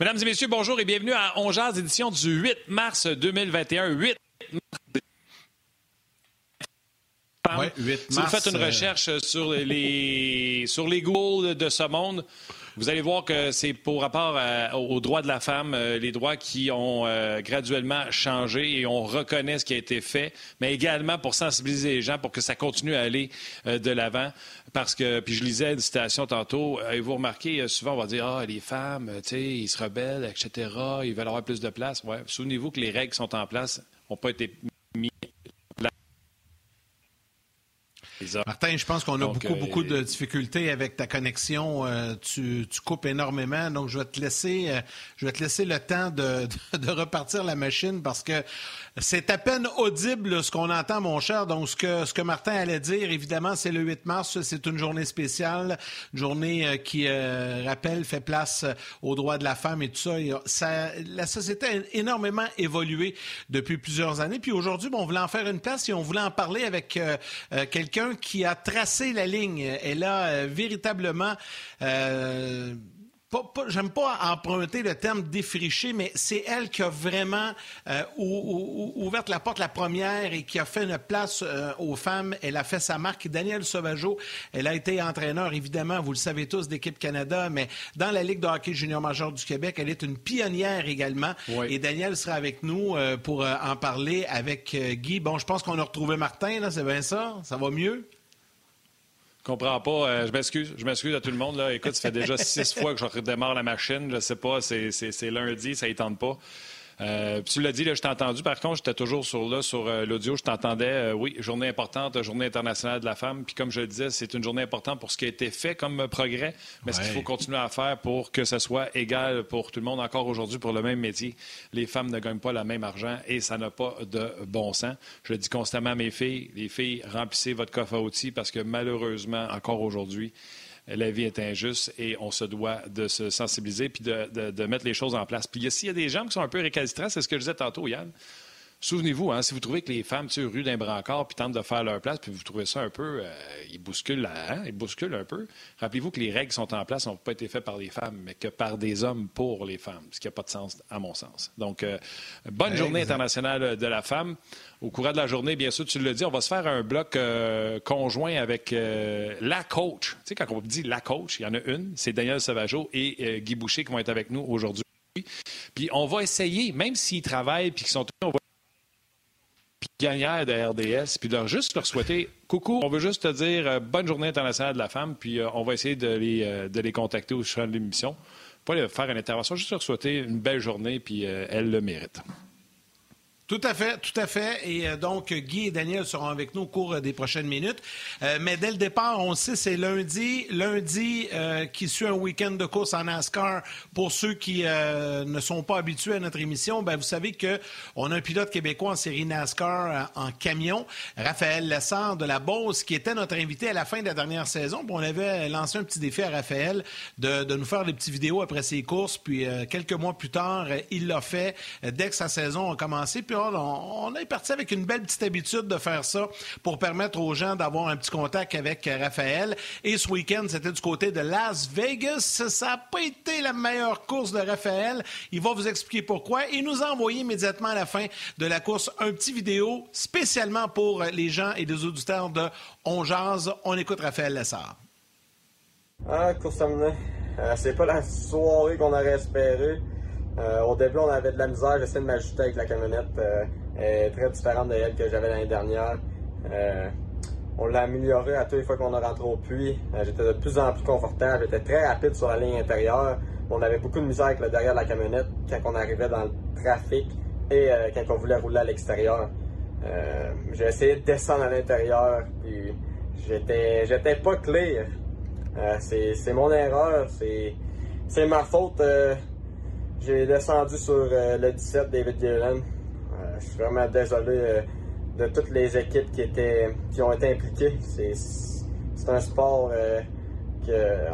Mesdames et messieurs, bonjour et bienvenue à Ongeaz, édition du 8 mars 2021. 8 mars. Ouais, 8 si vous mars, faites une euh, recherche sur les, sur les Google de ce monde, vous allez voir que c'est pour rapport à- aux droits de la femme, euh, les droits qui ont euh, graduellement changé et on reconnaît ce qui a été fait, mais également pour sensibiliser les gens pour que ça continue à aller euh, de l'avant. Parce que, puis je lisais une citation tantôt, euh, et vous remarquez, euh, souvent on va dire, ah, les femmes, euh, tu sais, ils se rebellent, etc., ils veulent avoir plus de place. Ouais. Souvenez-vous que les règles qui sont en place n'ont pas été mises. Martin, je pense qu'on a Donc, beaucoup, euh, beaucoup de difficultés avec ta connexion. Euh, tu, tu coupes énormément. Donc, je vais te laisser, euh, je vais te laisser le temps de, de- de repartir la machine parce que c'est à peine audible ce qu'on entend, mon cher. Donc, ce que, ce que Martin allait dire, évidemment, c'est le 8 mars. C'est une journée spéciale, une journée euh, qui euh, rappelle, fait place euh, aux droits de la femme et tout ça. Euh, ça- la société a énormément évolué depuis plusieurs années. Puis aujourd'hui, bon, on voulait en faire une place et on voulait en parler avec euh, quelqu'un qui a tracé la ligne. Elle a euh, véritablement... pas- pas- J'aime pas emprunter le terme défriché, mais c'est elle qui a vraiment euh, ou- ou- ou- ouvert la porte la première et qui a fait une place euh, aux femmes. Elle a fait sa marque. Danielle Sauvageau, elle a été entraîneur, évidemment, vous le savez tous, d'équipe Canada, mais dans la Ligue de hockey junior majeur du Québec, elle est une pionnière également. Oui. Et Danielle sera avec nous euh, pour euh, en parler avec Guy. Bon, je pense qu'on a retrouvé Martin, là, c'est bien ça? Ça va mieux? Je comprends pas. euh, je m'excuse. Je m'excuse à tout le monde. Là. Écoute, ça fait déjà six fois que je redémarre la machine. Je sais pas. C'est, lundi. Ça ne tente pas. Euh, tu l'as dit, là, je t'ai entendu. Par contre, j'étais toujours sur, là, sur euh, l'audio. Je t'entendais. euh, oui, journée importante, journée internationale de la femme. Puis comme je le disais, c'est une journée importante pour ce qui a été fait comme progrès, mais ce qu'il faut continuer à faire pour que ce soit égal pour tout le monde encore aujourd'hui pour le même métier. Les femmes ne gagnent pas le même argent et ça n'a pas de bon sens. Je le dis constamment à mes filles. Les filles, remplissez votre coffre à outils parce que malheureusement, encore aujourd'hui, la vie est injuste et on se doit de se sensibiliser puis de, mettre les choses en place. Puis s'il y a des gens qui sont un peu récalcitrants, c'est ce que je disais tantôt, Yann. Souvenez-vous, hein, si vous trouvez que les femmes tu sais, ruent d'un brancard puis tentent de faire leur place, puis vous trouvez ça un peu, euh, ils bousculent, hein, ils bousculent un peu. Rappelez-vous que les règles sont en place n'ont pas été faites par les femmes, mais que par des hommes pour les femmes, ce qui n'a pas de sens à mon sens. Donc, euh, bonne journée Exact. internationale de la femme. Au courant de la journée, bien sûr, tu l'as dit, on va se faire un bloc euh, conjoint avec euh, la coach. Tu sais, quand on dit la coach, il y en a une, c'est Daniel Sauvageau et euh, Guy Boucher qui vont être avec nous aujourd'hui. Puis on va essayer, même s'ils travaillent puis qu'ils sont on va gagnants de RDS, puis leur juste leur souhaiter coucou, on veut juste te dire euh, bonne journée internationale de la femme, puis euh, on va essayer de les, euh, contacter au champ de l'émission. Pas faire une intervention, juste leur souhaiter une belle journée, puis elles le méritent. Tout à fait, tout à fait. Et euh, donc, Guy et Daniel seront avec nous au cours euh, des prochaines minutes. Euh, mais dès le départ, on sait, c'est lundi. Lundi qui suit un week-end de course en NASCAR. Pour ceux qui ne sont pas habitués à notre émission, ben, vous savez qu'on a un pilote québécois en série NASCAR en camion, Raphaël Lessard de la Beauce, qui était notre invité à la fin de la dernière saison. On avait lancé un petit défi à Raphaël de, nous faire des petites vidéos après ses courses. Puis quelques mois plus tard, il l'a fait dès que sa saison a commencé. On, est parti avec une belle petite habitude de faire ça pour permettre aux gens d'avoir un petit contact avec euh, Raphaël. Et ce week-end, c'était du côté de Las Vegas. Ça n'a pas été la meilleure course de Raphaël. Il va vous expliquer pourquoi. Il nous a envoyé immédiatement à la fin de la course un petit vidéo spécialement pour euh, les gens et les auditeurs de On Jase. On écoute Raphaël Lessard. Ah, course. Euh, c'est pas la soirée qu'on aurait espéré. Euh, au début, on avait de la misère. J'essayais de m'ajouter avec la camionnette. Euh, elle est très différente de elle que j'avais l'année dernière. Euh, on l'a amélioré à toutes les fois qu'on a rentré au puits. J'étais de plus en plus confortable. J'étais très rapide sur la ligne intérieure. On avait beaucoup de misère avec le derrière de la camionnette quand on arrivait dans le trafic et quand on voulait rouler à l'extérieur. J'ai essayé de descendre à l'intérieur, puis j'étais, j'étais pas clair. Euh, c'est, mon erreur, c'est ma faute. J'ai descendu sur euh, le 17 David Gillen. Euh, je suis vraiment désolé euh, de toutes les équipes qui étaient, qui ont été impliquées. C'est, un sport que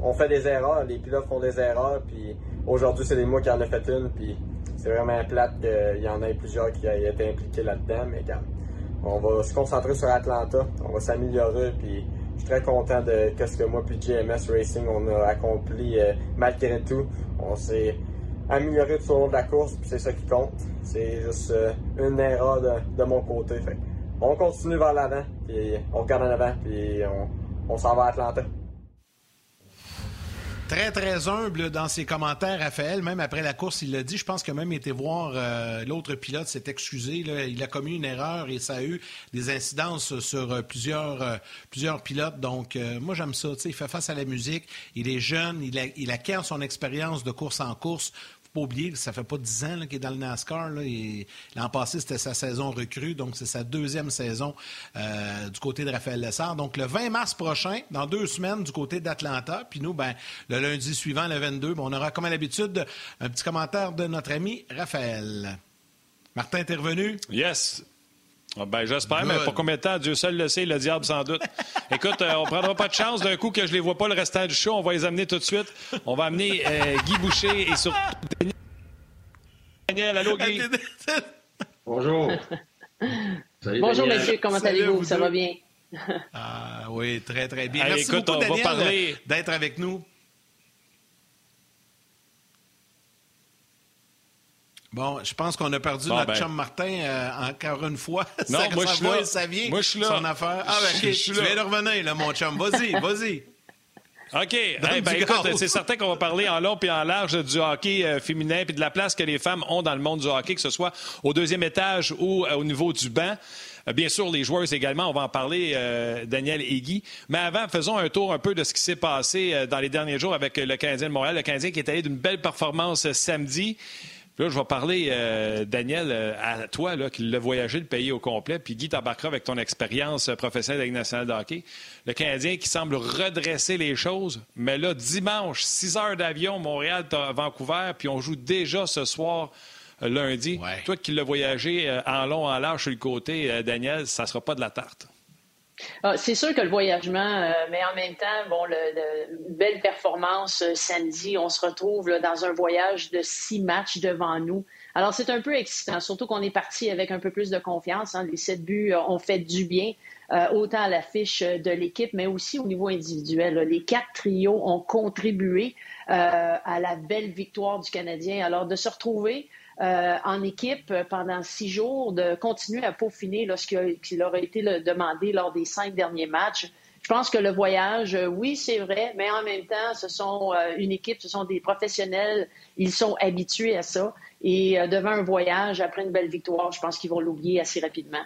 on, fait des erreurs, les pilotes font des erreurs, puis aujourd'hui c'est moi qui en ai fait une, puis c'est vraiment plate qu'il y en ait plusieurs qui aient été impliqués là-dedans, mais quand on va se concentrer sur Atlanta, on va s'améliorer, puis je suis très content de ce que moi puis GMS Racing on a accompli malgré tout. On s'est amélioré tout au long de la course, c'est ça qui compte. C'est juste une erreur de, mon côté. On continue vers l'avant, puis on regarde en avant, puis on, on s'en va à Atlanta. Très, très humble dans ses commentaires, Raphaël. Même après la course, il l'a dit. Je pense a même été voir euh, l'autre pilote s'est excusé. Il a commis une erreur et ça a eu des incidences sur euh, plusieurs, euh, plusieurs pilotes. Donc, moi, j'aime ça. il fait face à la musique. Il est jeune. Il acquiert son expérience de course en course pas oublier ça fait pas dix ans qu'il est dans le NASCAR. L'an passé, c'était sa saison recrue, donc c'est sa deuxième saison euh, du côté de Raphaël Lessard. Donc le 20 mars prochain, dans deux semaines, du côté d'Atlanta. Puis nous, ben, le lundi suivant, le 22, ben, on aura comme à l'habitude un petit commentaire de notre ami Raphaël. Martin, t'es revenu? Yes. Ah, ben, j'espère, mais pour combien de temps? Dieu seul le sait, le diable sans doute. Écoute, euh, on prendra pas de chance d'un coup que je les vois pas le restant du show. On va les amener tout de suite. On va amener euh, Guy Boucher et surtout Daniel. Allô, Guy? Bonjour. Bonjour, messieurs. Comment allez-vous? Ça va bien? ah oui, très, très bien. Merci écoute, beaucoup, Daniel, parler... d'être avec nous. Bon, je pense qu'on a perdu notre ben. chum Martin euh, encore une fois. Non, ça, moi, je suis là. Ça vient, moi, je suis là. Son affaire. Ah, ben, OK, tu viens de revenir, là, mon chum. Vas-y, vas-y. OK. ben, écoute, c'est certain qu'on va parler en long et en large du hockey euh, féminin puis de la place que les femmes ont dans le monde du hockey, que ce soit au deuxième étage ou euh, au niveau du banc. Bien sûr, les joueurs également, on va en parler, Daniel et Guy. Mais avant, faisons un tour un peu de ce qui s'est passé dans les derniers jours avec le Canadien de Montréal. Le Canadien qui est allé d'une belle performance samedi. Là, je vais parler, euh, Daniel, euh, à toi, là, qui l'a voyagé le pays au complet, puis Guy t'embarquera avec ton expérience euh, professionnelle avec nationale de hockey. Le Canadien qui semble redresser les choses, mais là, dimanche, 6 heures d'avion, Montréal, Vancouver, puis on joue déjà ce soir, lundi. Toi qui l'as voyagé en long, en large sur le côté, Daniel, ça ne sera pas de la tarte. Ah, c'est sûr que le voyagement, euh, mais en même temps, bon, le, belle performance euh, samedi. On se retrouve dans un voyage de six matchs devant nous. Alors, c'est un peu excitant, surtout qu'on est parti avec un peu plus de confiance. Hein. Les sept buts euh, ont fait du bien, autant à l'affiche de l'équipe, mais aussi au niveau individuel. Les quatre trios ont contribué à la belle victoire du Canadien. Alors, de se retrouver euh, en équipe pendant six jours, de continuer à peaufiner ce qui aurait été demandé lors des cinq derniers matchs. Je pense que le voyage, euh, oui, c'est vrai, mais en même temps, ce sont euh, une équipe, ce sont des professionnels, ils sont habitués à ça. Et devant un voyage, après une belle victoire, je pense qu'ils vont l'oublier assez rapidement.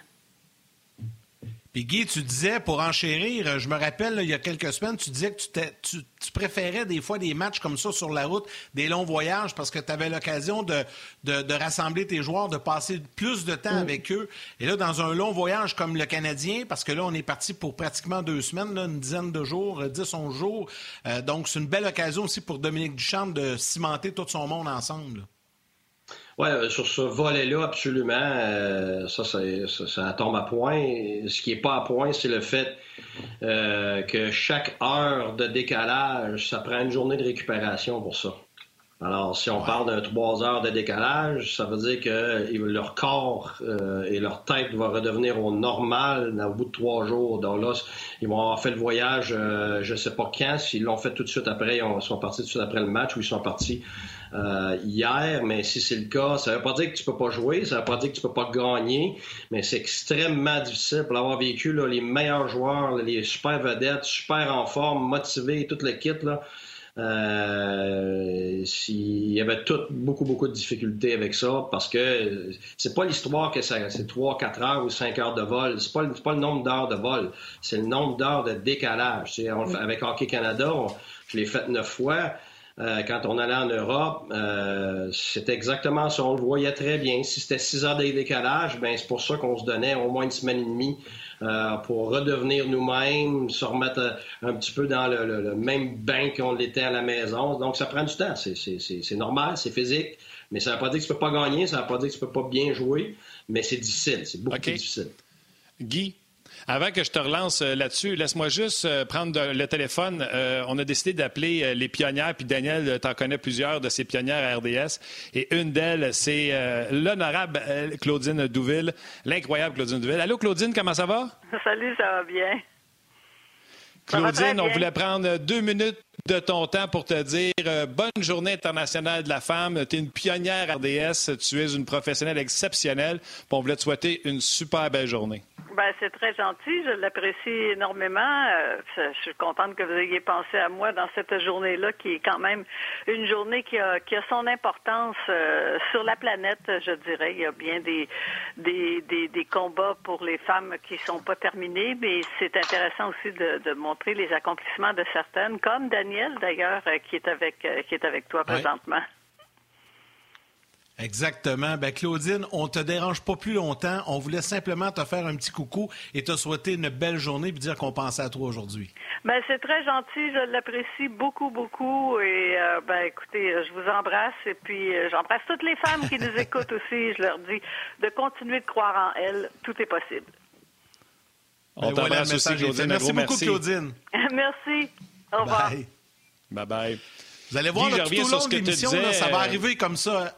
Puis Guy, tu disais, pour enchérir, je me rappelle, il y a quelques semaines, tu disais que tu, préférais des fois des matchs comme ça sur la route, des longs voyages, parce que tu avais l'occasion de, rassembler tes joueurs, de passer plus de temps mm. avec eux. Et là, dans un long voyage comme le Canadien, parce que là, on est parti pour pratiquement deux semaines, une dizaine de jours, dix, onze jours. Euh, donc, c'est une belle occasion aussi pour Dominique Duchamp de cimenter tout son monde ensemble. Oui, euh, sur ce volet-là, absolument, euh, ça, ça, tombe à point. Ce qui n'est pas à point, c'est le fait euh, que chaque heure de décalage, ça prend une journée de récupération pour ça. Alors, si on parle de trois heures de décalage, ça veut dire que leur corps et leur tête vont redevenir au normal au bout de trois jours. Donc là, ils vont avoir fait le voyage, je ne sais pas quand, s'ils l'ont fait tout de suite après, ils sont partis tout de suite après le match ou ils sont partis euh, hier, mais si c'est le cas, ça ne veut pas dire que tu peux pas jouer, ça ne veut pas dire que tu peux pas gagner, mais c'est extrêmement difficile pour avoir vécu les meilleurs joueurs, les super vedettes, super en forme, motivés, toute le kit. Là. Euh, il y avait tout, beaucoup, beaucoup de difficultés avec ça parce que c'est pas l'histoire que c'est 3, 4 heures ou 5 heures de vol. C'est pas, pas le nombre d'heures de vol, c'est le nombre d'heures de décalage. avec Hockey Canada, je l'ai fait neuf fois. Euh, quand on allait en Europe, euh, c'était exactement ça. On le voyait très bien. Si c'était six heures de décalage, ben c'est pour ça qu'on se donnait au moins une semaine et demie euh, pour redevenir nous-mêmes, se remettre un petit peu dans le, même bain qu'on l'était à la maison. Donc, ça prend du temps. C'est normal, c'est physique. Mais ça ne veut pas dire que tu ne peux pas gagner, ça ne veut pas dire que tu ne peux pas bien jouer, mais c'est difficile. C'est beaucoup plus difficile. Guy, avant que je te relance euh, là-dessus, laisse-moi juste euh, prendre le téléphone. Euh, on a décidé d'appeler les pionnières, puis Daniel, tu en connais plusieurs de ces pionnières à RDS. Et une d'elles, c'est l'honorable Claudine Douville, l'incroyable Claudine Douville. Allô, Claudine, comment ça va? Salut, ça va bien. Claudine, on voulait prendre deux minutes de ton temps pour te dire euh, bonne journée internationale de la femme. Tu es une pionnière RDS, tu es une professionnelle exceptionnelle. On voulait te souhaiter une super belle journée. Ben, c'est très gentil, je l'apprécie énormément. Euh, je suis contente que vous ayez pensé à moi dans cette journée-là, qui est quand même une journée qui a, qui a son importance euh, sur la planète, je dirais. Il y a bien des, des, des, des combats pour les femmes qui sont pas terminés, mais c'est intéressant aussi de, de, montrer les accomplissements de certaines, comme Daniel d'ailleurs, euh, qui est avec qui est avec toi présentement. Exactement. Ben, Claudine, on te dérange pas plus longtemps. On voulait simplement te faire un petit coucou et te souhaiter une belle journée et dire qu'on pensait à toi aujourd'hui. Ben, c'est très gentil. Je l'apprécie beaucoup, beaucoup. Et, euh, ben, écoutez, je vous embrasse. Et puis, euh, j'embrasse toutes les femmes qui nous écoutent aussi. Je leur dis de continuer de croire en elles. Tout est possible. On ben, t'embrasse aussi, Claudine. Merci beaucoup, Claudine. merci. Au revoir. Bye. Bye bye. Vous allez voir, là, tout au long de l'émission, ça va arriver comme ça.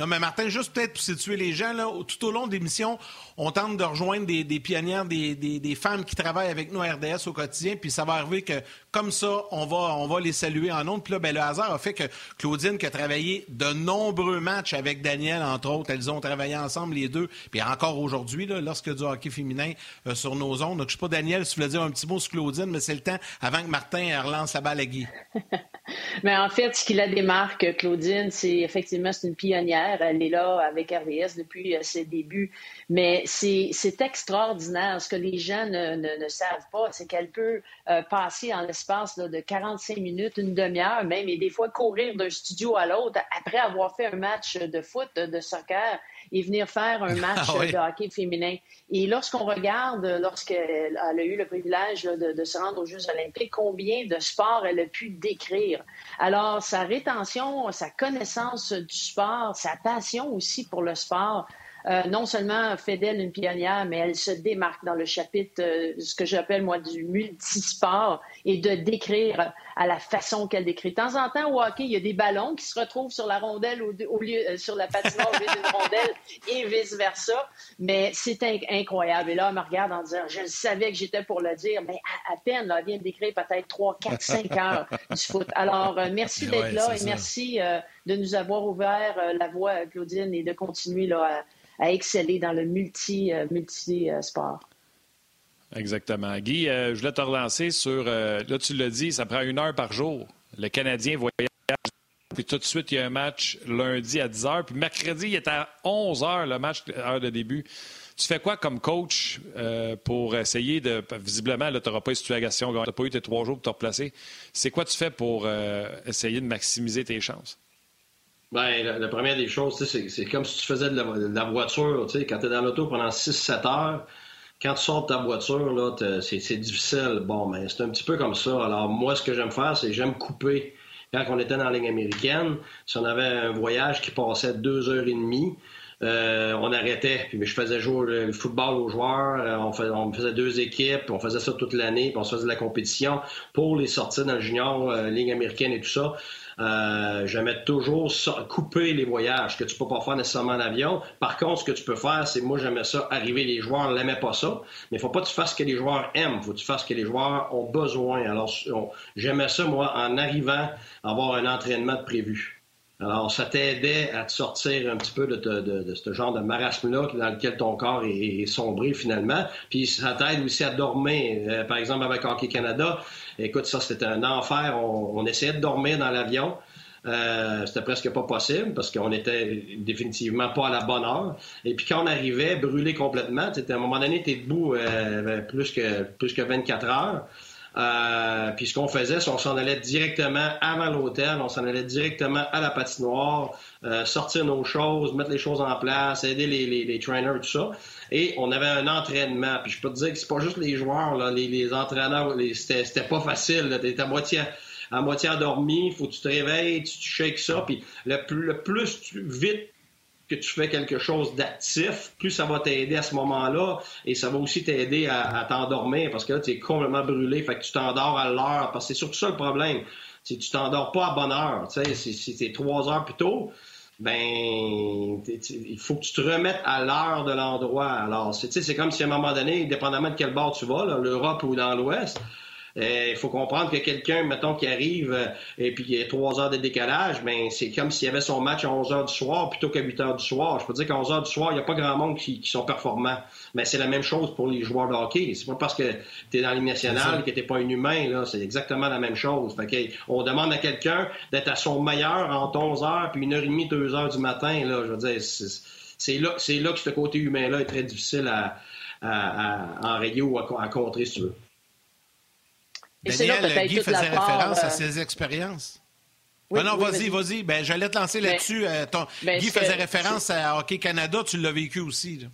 Non, mais Martin, juste peut-être pour situer les gens, là, tout au long de l'émission, on tente de rejoindre des, pionnières, des, femmes qui travaillent avec nous à RDS au quotidien, puis ça va arriver que, comme ça, on va, on va les saluer en nombre. Puis là, ben, le hasard a fait que Claudine, qui a travaillé de nombreux matchs avec Daniel, entre autres, elles ont travaillé ensemble, les deux, puis encore aujourd'hui, lorsque du hockey féminin euh, sur nos ondes. Donc, je sais pas, Daniel, si tu voulais dire un petit mot sur Claudine, mais c'est le temps avant que Martin relance la balle à Guy. mais en fait, ce qui la démarque, Claudine, c'est effectivement, c'est une pionnière. Elle est là avec RDS depuis euh, ses débuts. Mais c'est extraordinaire. Ce que les gens ne, ne, savent pas, c'est qu'elle peut euh, passer en l'espace de 45 minutes, une demi-heure même, et des fois courir d'un studio à l'autre après avoir fait un match de foot, de soccer et venir faire un match ah de hockey féminin. Et lorsqu'on regarde, lorsqu'elle a eu le privilège de, de, se rendre aux Jeux olympiques, combien de sports elle a pu décrire. Alors, sa rétention, sa connaissance du sport, sa passion aussi pour le sport, euh, non seulement fait d'elle une pionnière, mais elle se démarque dans le chapitre, euh, ce que j'appelle moi du multisport, et de décrire à la façon qu'elle décrit. De temps en temps, au hockey, il y a des ballons qui se retrouvent sur la rondelle au, lieu, euh, sur la patinoire au lieu d'une rondelle, et vice-versa. Mais c'est incroyable. Et là, elle me regarde en disant, je savais que j'étais pour le dire, mais à, peine, là, elle vient de décrire peut-être 3, 4, 5 heures du foot. Alors, merci d'être là et merci de nous avoir ouvert la voie, Claudine, et de continuer là, à à exceller dans le multi, euh, multi euh, sport. Exactement. Guy, euh, je voulais te relancer sur. là, tu l'as dit, ça prend une heure par jour. Le Canadien voyage. Puis tout de suite, il y a un match lundi à 10 h. Puis mercredi, il est à 11 h, le match, heure de début. Tu fais quoi comme coach pour essayer de. Visiblement, tu n'auras pas eu situation, tu n'as pas eu tes trois jours pour te replacer. C'est quoi tu fais pour essayer de maximiser tes chances? Ben, la, première des choses, c'est comme si tu faisais de la, voiture. Quand tu es dans l'auto pendant 6-7 heures, quand tu sors de ta voiture, là, c'est difficile. Bon, mais c'est un petit peu comme ça. Alors, moi, ce que j'aime faire, c'est j'aime couper. Quand on était dans la ligne américaine, si on avait un voyage qui passait deux heures et demie, euh, on arrêtait. Puis je faisais jouer le football aux joueurs. Euh, on, faisait, deux équipes. On faisait ça toute l'année. Puis on se faisait de la compétition pour les sorties dans le junior, euh, ligne américaine et tout ça. Euh, J'aimais toujours couper les voyages que tu peux pas faire nécessairement en avion. Par contre, ce que tu peux faire, c'est moi j'aimais ça arriver. Les joueurs n'aimaient pas ça, mais faut pas que tu fasses ce que les joueurs aiment. Faut que tu fasses ce que les joueurs ont besoin. Alors j'aimais ça moi en arrivant avoir un entraînement de prévu. Alors, ça t'aidait à te sortir un petit peu de, ce genre de marasme-là dans lequel ton corps est, sombré finalement. Puis ça t'aide aussi à dormir. Euh, par exemple, avec Hockey Canada, écoute, ça c'était un enfer. On, essayait de dormir dans l'avion. Euh, c'était presque pas possible parce qu'on était définitivement pas à la bonne heure. Et puis quand on arrivait brûlé complètement, à un moment donné, tu debout euh, plus, que, plus que 24 heures. Euh, puis ce qu'on faisait, c'est qu'on s'en allait directement avant l'hôtel, on s'en allait directement à la patinoire, euh, sortir nos choses, mettre les choses en place, aider les, les, les trainers, tout ça. Et on avait un entraînement. Puis je peux te dire que c'est pas juste les joueurs, là, les, les entraîneurs, c'était pas facile. T'es à moitié à moitié endormi, faut que tu te réveilles, tu, tu shakes ça, puis le, le plus vite que tu fais quelque chose d'actif, plus ça va t'aider à ce moment-là et ça va aussi t'aider à, t'endormir parce que là, tu es complètement brûlé, fait que tu t'endors à l'heure parce que c'est surtout ça le problème. Si tu t'endors pas à bonne heure, tu sais, si, si c'est trois heures plus tôt, ben, il faut que tu te remettes à l'heure de l'endroit. Alors, c'est comme si à un moment donné, dépendamment de quel bord tu vas, l'Europe ou dans l'Ouest, Il faut comprendre que quelqu'un, mettons, qui arrive et puis il y a trois heures de décalage, ben c'est comme s'il y avait son match à 11 heures du soir plutôt qu'à 8 heures du soir. Je peux dire qu'à 11 heures du soir, il n'y a pas grand monde qui, sont performants. Mais c'est la même chose pour les joueurs de hockey. C'est pas parce que tu es dans l'Union nationale que tu pas un humain. Là. C'est exactement la même chose. Fait on demande à quelqu'un d'être à son meilleur en 11 heures puis une heure et demie, deux heures du matin. Là. Je veux dire, c'est là, là que ce côté humain-là est très difficile à, à, à enrayer ou à, contrer, si tu veux. Daniel, Guy faisait référence à euh, ses expériences. Oui, non, vas-y, vas-y. Ben, j'allais te lancer ben, là-dessus. Euh, ben, Guy faisait référence à Hockey Canada. Tu l'as vécu aussi.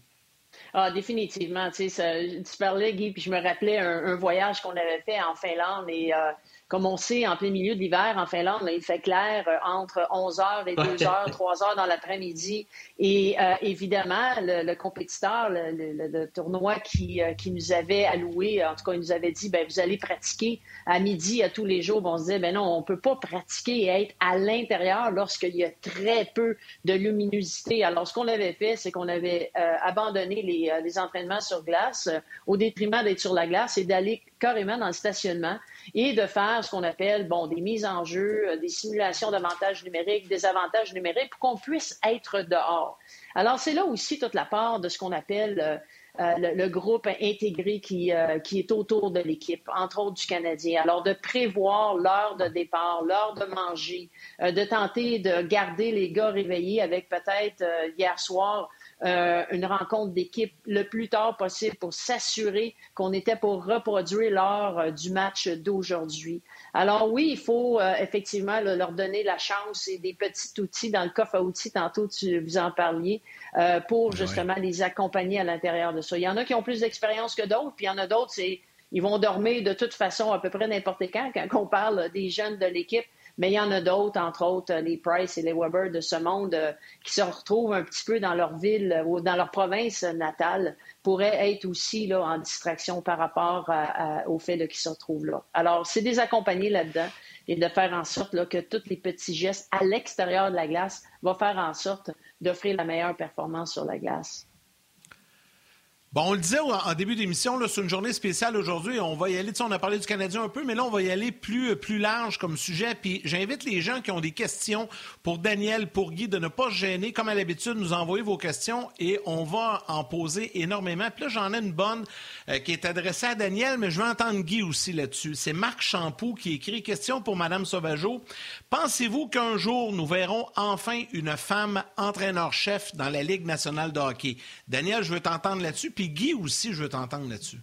Ah, définitivement. Tu, sais, tu parlais, Guy, puis je me rappelais un, voyage qu'on avait fait en Finlande et euh, comme on sait, en plein milieu de l'hiver en Finlande, il fait clair euh, entre 11 h et 2 h, 3 h dans l'après-midi. Et euh, évidemment, le, compétiteur, le, tournoi qui, euh, qui, nous avait alloué, en tout cas, il nous avait dit, ben, vous allez pratiquer à midi à tous les jours. on se disait, ben non, on ne peut pas pratiquer et être à l'intérieur lorsqu'il y a très peu de luminosité. Alors, ce qu'on avait fait, c'est qu'on avait abandonné les, les, entraînements sur glace au détriment d'être sur la glace et d'aller carrément dans le stationnement et de faire ce qu'on appelle bon, des mises en jeu, euh, des simulations d'avantages numériques, des avantages numériques pour qu'on puisse être dehors. Alors, c'est là aussi toute la part de ce qu'on appelle euh, euh, le, groupe intégré qui, qui est autour de l'équipe, entre autres du Canadien. Alors, de prévoir l'heure de départ, l'heure de manger, de tenter de garder les gars réveillés avec peut-être hier soir euh, une rencontre d'équipe le plus tard possible pour s'assurer qu'on était pour reproduire lors euh, du match d'aujourd'hui. Alors oui, il faut euh, effectivement leur donner la chance et des petits outils dans le coffre à outils, tantôt tu vous en parliez, pour justement les accompagner à l'intérieur de ça. Il y en a qui ont plus d'expérience que d'autres, puis il y en a d'autres, c'est ils vont dormir de toute façon à peu près n'importe quand. Quand on parle des jeunes de l'équipe, mais il y en a d'autres, entre autres euh, les Price et les Weber de ce monde, euh, qui se retrouvent un petit peu dans leur ville euh, ou dans leur province natale, pourraient être aussi là, en distraction par rapport au fait qu'ils se retrouvent là. Alors, c'est des accompagnés là-dedans et de faire en sorte que tous les petits gestes à l'extérieur de la glace vont faire en sorte d'offrir la meilleure performance sur la glace. Bon, on le disait en début d'émission, c'est une journée spéciale aujourd'hui. On va y aller, on a parlé du Canadien un peu, mais là, on va y aller plus, plus large comme sujet. Puis j'invite les gens qui ont des questions pour Daniel, pour Guy, de ne pas se gêner. Comme à l'habitude, nous envoyer vos questions et on va en poser énormément. Puis là, j'en ai une bonne euh, qui est adressée à Daniel, mais je veux entendre Guy aussi là-dessus. C'est Marc Champoux qui écrit Question pour Mme Sauvageau. Pensez-vous qu'un jour, nous verrons enfin une femme entraîneur-chef dans la Ligue nationale de hockey? Daniel, je veux t'entendre là-dessus. Puis Guy aussi, je veux t'entendre là-dessus.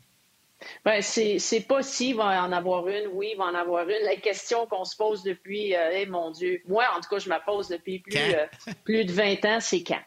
Ben, c'est pas s'il va en avoir une, oui, il va en avoir une. La question qu'on se pose depuis, euh, eh, mon Dieu, moi, en tout cas, je me pose depuis plus, euh, plus de 20 ans, c'est quand?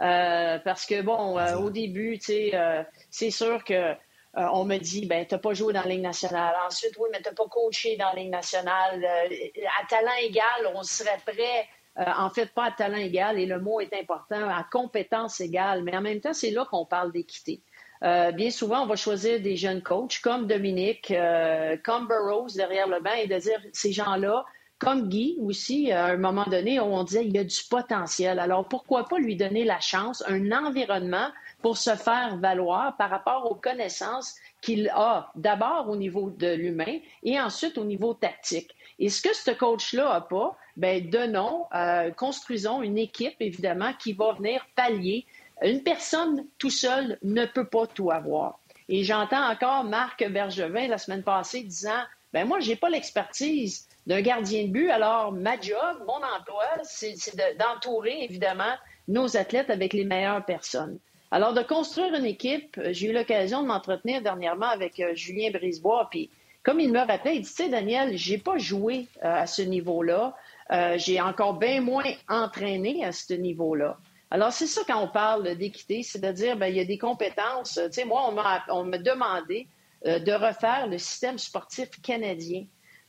Euh, parce que, bon, au début, tu sais, c'est sûr que on me dit, ben, t'as pas joué dans la Ligue nationale. Ensuite, oui, mais t'as pas coaché dans la Ligue nationale. à talent égal, on serait prêt en fait, pas à talent égal, et le mot est important, à compétence égale, mais en même temps, c'est là qu'on parle d'équité. Euh, bien souvent, on va choisir des jeunes coachs comme Dominique, euh, comme Burroughs derrière le banc et de dire ces gens-là, comme Guy aussi, à un moment donné, on disait il y a du potentiel. Alors pourquoi pas lui donner la chance, un environnement pour se faire valoir par rapport aux connaissances qu'il a d'abord au niveau de l'humain et ensuite au niveau tactique. Et ce que ce coach-là n'a pas, ben donnons, euh, construisons une équipe évidemment qui va venir pallier une personne tout seul ne peut pas tout avoir. Et j'entends encore Marc Bergevin la semaine passée disant ben moi, j'ai pas l'expertise d'un gardien de but, alors ma job, mon emploi, c'est d'entourer évidemment nos athlètes avec les meilleures personnes. Alors, de construire une équipe, j'ai eu l'occasion de m'entretenir dernièrement avec euh, Julien Brisebois, puis comme il me rappelait, il dit, tu sais, Daniel, j'ai pas joué euh, à ce niveau-là, euh, j'ai encore bien moins entraîné à ce niveau-là. Alors, c'est ça quand on parle d'équité, c'est de dire, ben, il y a des compétences. Tu sais, moi, on m'a demandé euh, de refaire le système sportif canadien.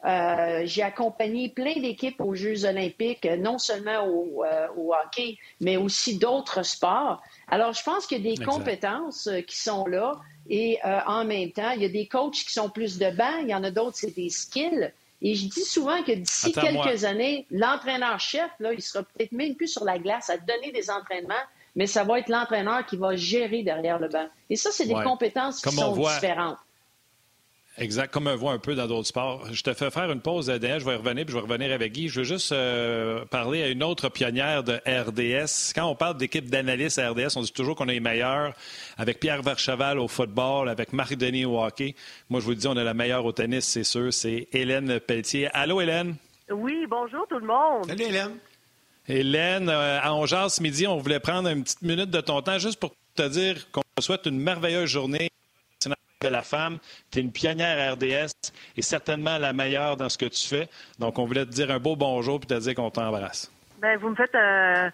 Euh, j'ai accompagné plein d'équipes aux Jeux olympiques, non seulement au, euh, hockey, mais aussi d'autres sports. Alors, je pense qu'il y a des compétences qui sont là et en même temps, il y a des coachs qui sont plus de banc, il y en a d'autres, c'est des skills. Et je dis souvent que d'ici quelques années, l'entraîneur-chef, là, il sera peut-être même plus sur la glace à donner des entraînements, mais ça va être l'entraîneur qui va gérer derrière le banc. Et ça, c'est des compétences qui sont différentes. Exact, comme on voit un peu dans d'autres sports. Je te fais faire une pause, Daniel, je vais revenir, puis je vais revenir avec Guy. Je veux juste euh, parler à une autre pionnière de RDS. Quand on parle d'équipe d'analystes à RDS, on dit toujours qu'on est les meilleurs. Avec Pierre Vercheval au football, avec Marc Denis au hockey. Moi, je vous dis, on est la meilleure au tennis, c'est sûr. C'est Hélène Pelletier. Allô, Hélène? Oui, bonjour tout le monde. Salut, Hélène. Hélène, euh, à 11 ce midi, on voulait prendre une petite minute de ton temps juste pour te dire qu'on te souhaite une merveilleuse journée de la femme. Tu es une pionnière RDS et certainement la meilleure dans ce que tu fais. Donc, on voulait te dire un beau bonjour et te dire qu'on t'embrasse. Ben, vous me faites un,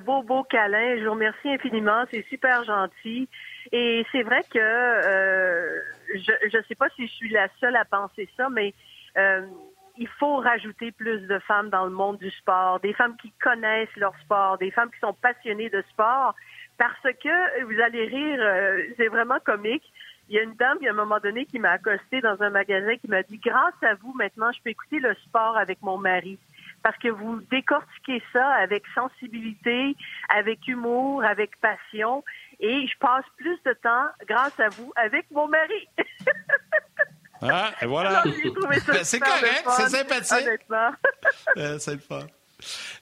beau, beau câlin. Je vous remercie infiniment. C'est super gentil. Et c'est vrai que euh, je ne sais pas si je suis la seule à penser ça, mais euh, il faut rajouter plus de femmes dans le monde du sport, des femmes qui connaissent leur sport, des femmes qui sont passionnées de sport, parce que vous allez rire, euh, c'est vraiment comique. Il y a une dame, il y a un moment donné, qui m'a accosté dans un magasin qui m'a dit Grâce à vous, maintenant, je peux écouter le sport avec mon mari. Parce que vous décortiquez ça avec sensibilité, avec humour, avec passion. Et je passe plus de temps, grâce à vous, avec mon mari. ah, et voilà. Ben, c'est correct, c'est sympathique. euh, c'est le fun.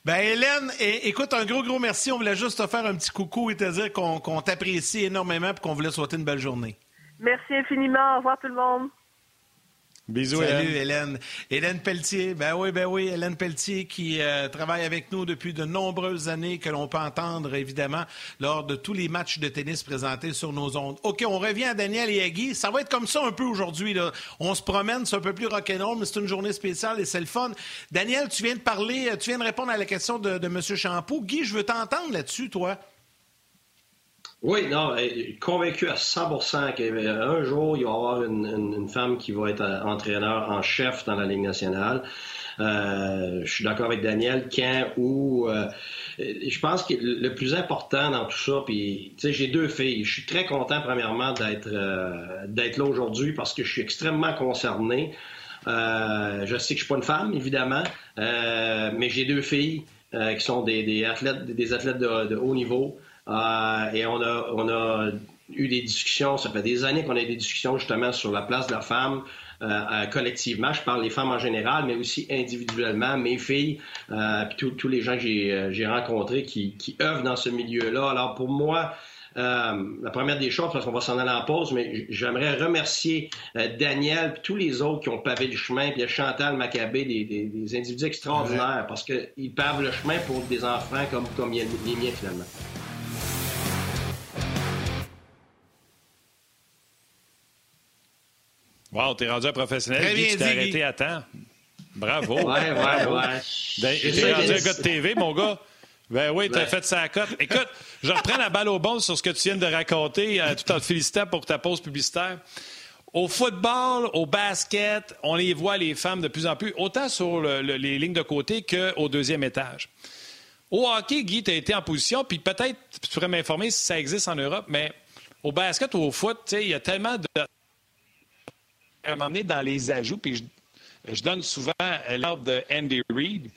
Ben Hélène, écoute, un gros, gros merci. On voulait juste te faire un petit coucou et te dire qu'on t'apprécie énormément et qu'on voulait souhaiter une belle journée. Merci infiniment. Au revoir tout le monde. Bisous, Salut, Hélène. Hélène. Pelletier, ben oui, ben oui, Hélène Pelletier qui euh, travaille avec nous depuis de nombreuses années, que l'on peut entendre évidemment lors de tous les matchs de tennis présentés sur nos ondes. OK, on revient à Daniel et à Guy. Ça va être comme ça un peu aujourd'hui. On se promène, c'est un peu plus rock'n'roll, mais c'est une journée spéciale et c'est le fun. Daniel, tu viens de parler, tu viens de répondre à la question de, de M. Champoux. Guy, je veux t'entendre là-dessus, toi. Oui, non, convaincu à 100% qu'un jour, il va y avoir une, femme qui va être entraîneur en chef dans la Ligue nationale. Euh, je suis d'accord avec Daniel, quand ou euh, je pense que le plus important dans tout ça, puis tu sais, j'ai deux filles. Je suis très content premièrement d'être euh, d'être là aujourd'hui parce que je suis extrêmement concerné. je sais que je suis pas une femme, évidemment, mais j'ai deux filles qui sont des, athlètes, des athlètes de haut niveau. Euh, et on a, on a eu des discussions, ça fait des années qu'on a eu des discussions justement sur la place de la femme euh, euh, collectivement. Je parle des femmes en général, mais aussi individuellement, mes filles, euh, puis tous les gens que j'ai rencontrés qui, qui œuvrent dans ce milieu-là. Alors pour moi, euh, la première des choses, parce qu'on va s'en aller en pause, mais j'aimerais remercier Daniel et tous les autres qui ont pavé le chemin, puis Chantal Maccabé, des, des, des individus extraordinaires, parce qu'ils pavent le chemin pour des enfants comme, comme les miens finalement. Wow, t'es rendu un professionnel. Très tu t'es arrêté à temps. Bravo. Ouais, ouais, ouais. Ben, t'es rendu un gars de TV, mon gars. Ben oui, t'as fait ça à cote. Écoute, je reprends la balle au bon sur ce que tu viens de raconter, euh, tout en te félicitant pour ta pause publicitaire. Au football, au basket, on les voit, les femmes, de plus en plus, autant sur les lignes de côté qu'au deuxième étage. Au hockey, Guy, tu as été en position, puis peut-être tu pourrais m'informer si ça existe en Europe, mais au basket ou au foot, il y a tellement de à m'emmener dans les ajouts, puis je, donne souvent l'ordre de Andy Reid.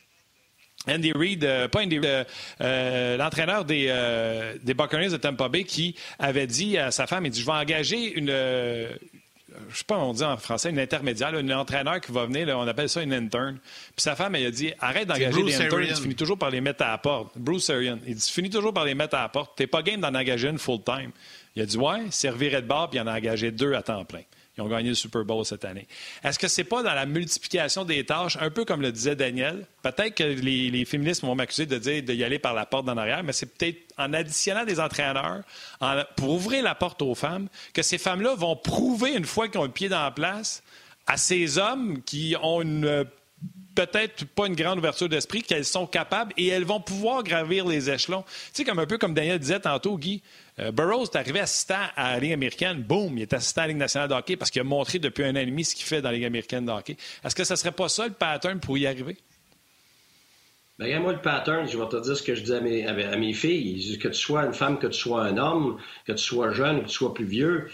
Andy Reid, euh, pas Andy Reid, euh, euh, l'entraîneur des, des Buccaneers de Tampa Bay qui avait dit à sa femme, il dit, je vais engager une, je sais pas, on dit en français, une intermédiaire, un entraîneur qui va venir, on appelle ça une intern. Puis sa femme, elle a dit, arrête d'engager des internes, tu finis toujours par les mettre à la porte. Bruce Arian. Il dit, tu finis toujours par les mettre à la porte. T'es pas game d'en engager une full-time. Il a dit, ouais, servirait de bord, puis il en a engagé deux à temps plein. Ils ont gagné le Super Bowl cette année. Est-ce que c'est pas dans la multiplication des tâches, un peu comme le disait Daniel? Peut-être que les, féministes vont m'accuser de dire d'y aller par la porte d'en arrière, mais c'est peut-être en additionnant des entraîneurs pour ouvrir la porte aux femmes que ces femmes-là vont prouver une fois qu'ils ont le pied dans la place à ces hommes qui ont une peut-être pas une grande ouverture d'esprit, qu'elles sont capables et elles vont pouvoir gravir les échelons. Tu sais, comme un peu comme Daniel disait tantôt, Guy, euh, Burroughs est arrivé assistant à la Ligue américaine. Boum, il est assistant à la Ligue nationale de hockey parce qu'il a montré depuis un an et demi ce qu'il fait dans la Ligue américaine de hockey. Est-ce que ça serait pas ça le pattern pour y arriver? Ben, regarde-moi le pattern, je vais te dire ce que je dis à mes, à mes filles. Que tu sois une femme, que tu sois un homme, que tu sois jeune, que tu sois plus vieux,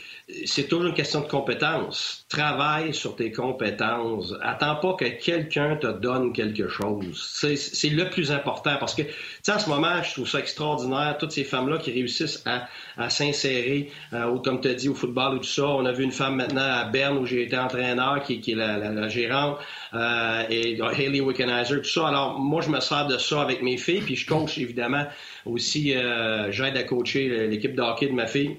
c'est toujours une question de compétence. Travaille sur tes compétences. Attends pas que quelqu'un te donne quelque chose. C'est le plus important parce que sais, en ce moment, je trouve ça extraordinaire, toutes ces femmes-là qui réussissent à, à s'insérer, euh, comme tu as dit, au football ou tout ça. On a vu une femme maintenant à Berne où j'ai été entraîneur, qui, qui est la, la, gérante, euh, et Hayley Wickenheiser, tout ça. Alors, moi, je me sers de ça avec mes filles, puis je coach, évidemment, aussi, euh, j'aide à coacher l'équipe de hockey de ma fille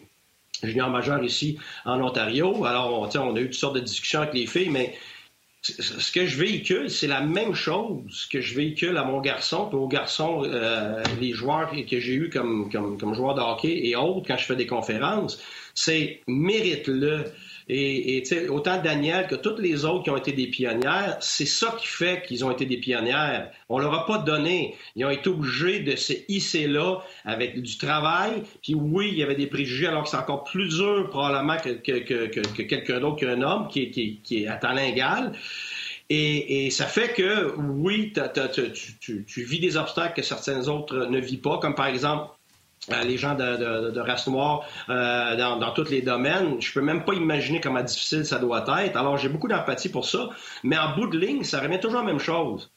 junior majeur ici en Ontario. Alors, on, a eu toutes sortes de discussions avec les filles, mais ce que je véhicule, c'est la même chose que je véhicule à mon garçon, aux garçons, euh, les joueurs que j'ai eus comme, comme, comme joueurs de hockey et autres quand je fais des conférences, c'est mérite-le. Et, et autant Daniel que toutes les autres qui ont été des pionnières, c'est ça qui fait qu'ils ont été des pionnières. On leur a pas donné. Ils ont été obligés de se hisser là avec du travail. Puis oui, il y avait des préjugés, alors que c'est encore plus dur probablement que, que, que, que quelqu'un d'autre qu'un homme qui, est à talent égal. Et, ça fait que, oui, tu, tu, vis des obstacles que certains autres ne vivent pas, comme par exemple les gens de, de, de race noire euh, dans, dans, tous les domaines. Je peux même pas imaginer comment difficile ça doit être. Alors j'ai beaucoup d'empathie pour ça, mais en bout de ligne, ça revient toujours à la même chose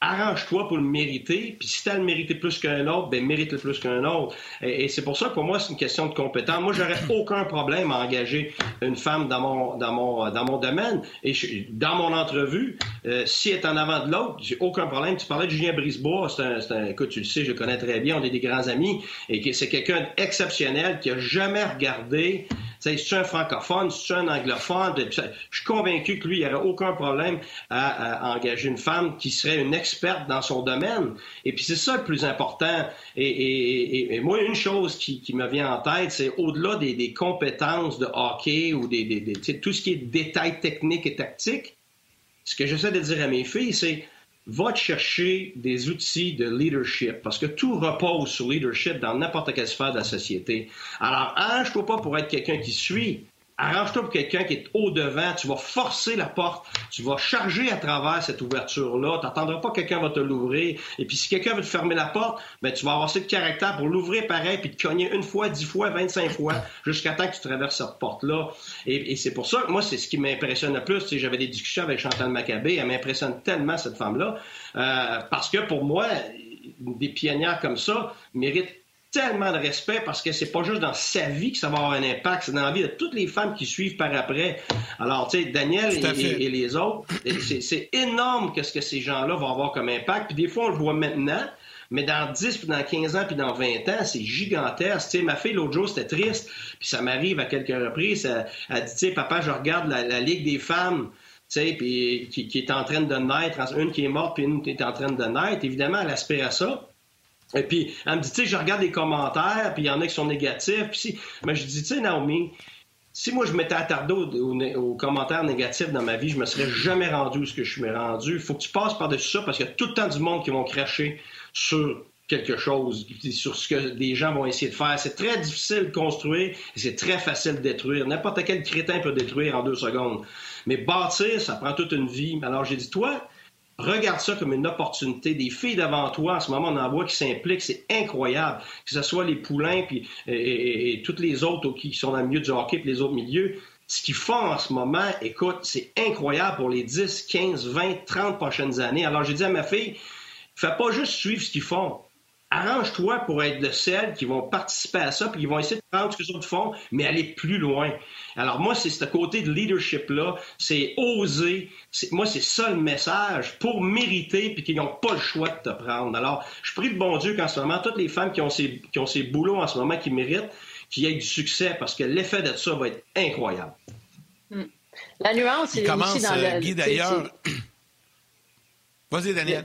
arrange-toi pour le mériter, puis si tu as le mérité plus qu'un autre, ben mérite-le plus qu'un autre. Et, c'est pour ça que pour moi, c'est une question de compétence. Moi, j'aurais aucun problème à engager une femme dans mon, dans mon, dans mon domaine. Et dans mon entrevue, euh, si elle est en avant de l'autre, j'ai aucun problème. Tu parlais de Julien Brisebois, c'est un, un, écoute, tu le sais, je le connais très bien, on est des grands amis, et c'est quelqu'un d'exceptionnel qui a jamais regardé c'est un francophone, c'est un anglophone. Je suis convaincu que lui, il n'y aurait aucun problème à, engager une femme qui serait une experte dans son domaine. Et puis c'est ça le plus important. Et, moi, une chose qui, me vient en tête, c'est au-delà des, compétences de hockey ou des, tout ce qui est détails techniques et tactiques, ce que j'essaie de dire à mes filles, c'est va te chercher des outils de leadership, parce que tout repose sur leadership dans n'importe quelle sphère de la société. Alors, arrange-toi pas pour être quelqu'un qui suit, Arrange-toi pour quelqu'un qui est au-devant, tu vas forcer la porte, tu vas charger à travers cette ouverture-là, tu n'attendras pas que quelqu'un va te l'ouvrir. Et puis si quelqu'un veut te fermer la porte, ben, tu vas avoir assez de caractère pour l'ouvrir pareil, puis te cogner une fois, dix fois, vingt-cinq fois, jusqu'à temps que tu traverses cette porte-là. Et, c'est pour ça que moi, c'est ce qui m'impressionne le plus. J'avais des discussions avec Chantal Maccabé, elle m'impressionne tellement, cette femme-là, euh, parce que pour moi, des pionnières comme ça méritent tellement de respect parce que c'est pas juste dans sa vie que ça va avoir un impact, c'est dans la vie de toutes les femmes qui suivent par après. Alors, tu sais, Daniel et, les autres, c'est énorme qu'est-ce que ces gens-là vont avoir comme impact. Puis des fois, on le voit maintenant, mais dans 10, puis dans 15 ans, puis dans 20 ans, c'est gigantesque. Tu sais, ma fille, l'autre jour, c'était triste, puis ça m'arrive à quelques reprises. Elle, dit, tu sais, papa, je regarde la, Ligue des femmes, tu sais, puis qui, qui, est en train de naître, une qui est morte, puis une qui est en train de naître. Évidemment, elle aspire à ça. Et puis, elle me dit, tu sais, je regarde les commentaires, puis il y en a qui sont négatifs. Puis si... Mais je dis, tu sais, Naomi, si moi je m'étais attardé aux, commentaires négatifs dans ma vie, je me serais jamais rendu où ce que je suis rendu. Il faut que tu passes par-dessus ça parce qu'il y a tout le temps du monde qui vont cracher sur quelque chose, sur ce que des gens vont essayer de faire. C'est très difficile de construire et c'est très facile de détruire. N'importe quel crétin peut détruire en deux secondes. Mais bâtir, ça prend toute une vie. Alors j'ai dit, toi, Regarde ça comme une opportunité. Des filles devant toi, en ce moment, on en voit qui s'impliquent. C'est incroyable. Que ce soit les poulains puis, et, toutes les autres qui sont dans le milieu du hockey et les autres milieux. Ce qu'ils font en ce moment, écoute, c'est incroyable pour les 10, 15, 20, 30 prochaines années. Alors, j'ai dit à ma fille, fais pas juste suivre ce qu'ils font arrange-toi pour être de celles qui vont participer à ça, puis ils vont essayer de prendre ce que les autres font, mais aller plus loin. Alors moi, c'est ce côté de leadership-là, c'est oser. Moi, c'est ça le message pour mériter, puis qu'ils n'ont pas le choix de te prendre. Alors, je prie le bon Dieu qu'en ce moment, toutes les femmes qui ont ces, qui ont ces boulots en ce moment, qui méritent, qu'il y ait du succès, parce que l'effet de ça va être incroyable. Hmm. La nuance, c'est aussi dans euh, Guy, d'ailleurs... Vas-y, Daniel.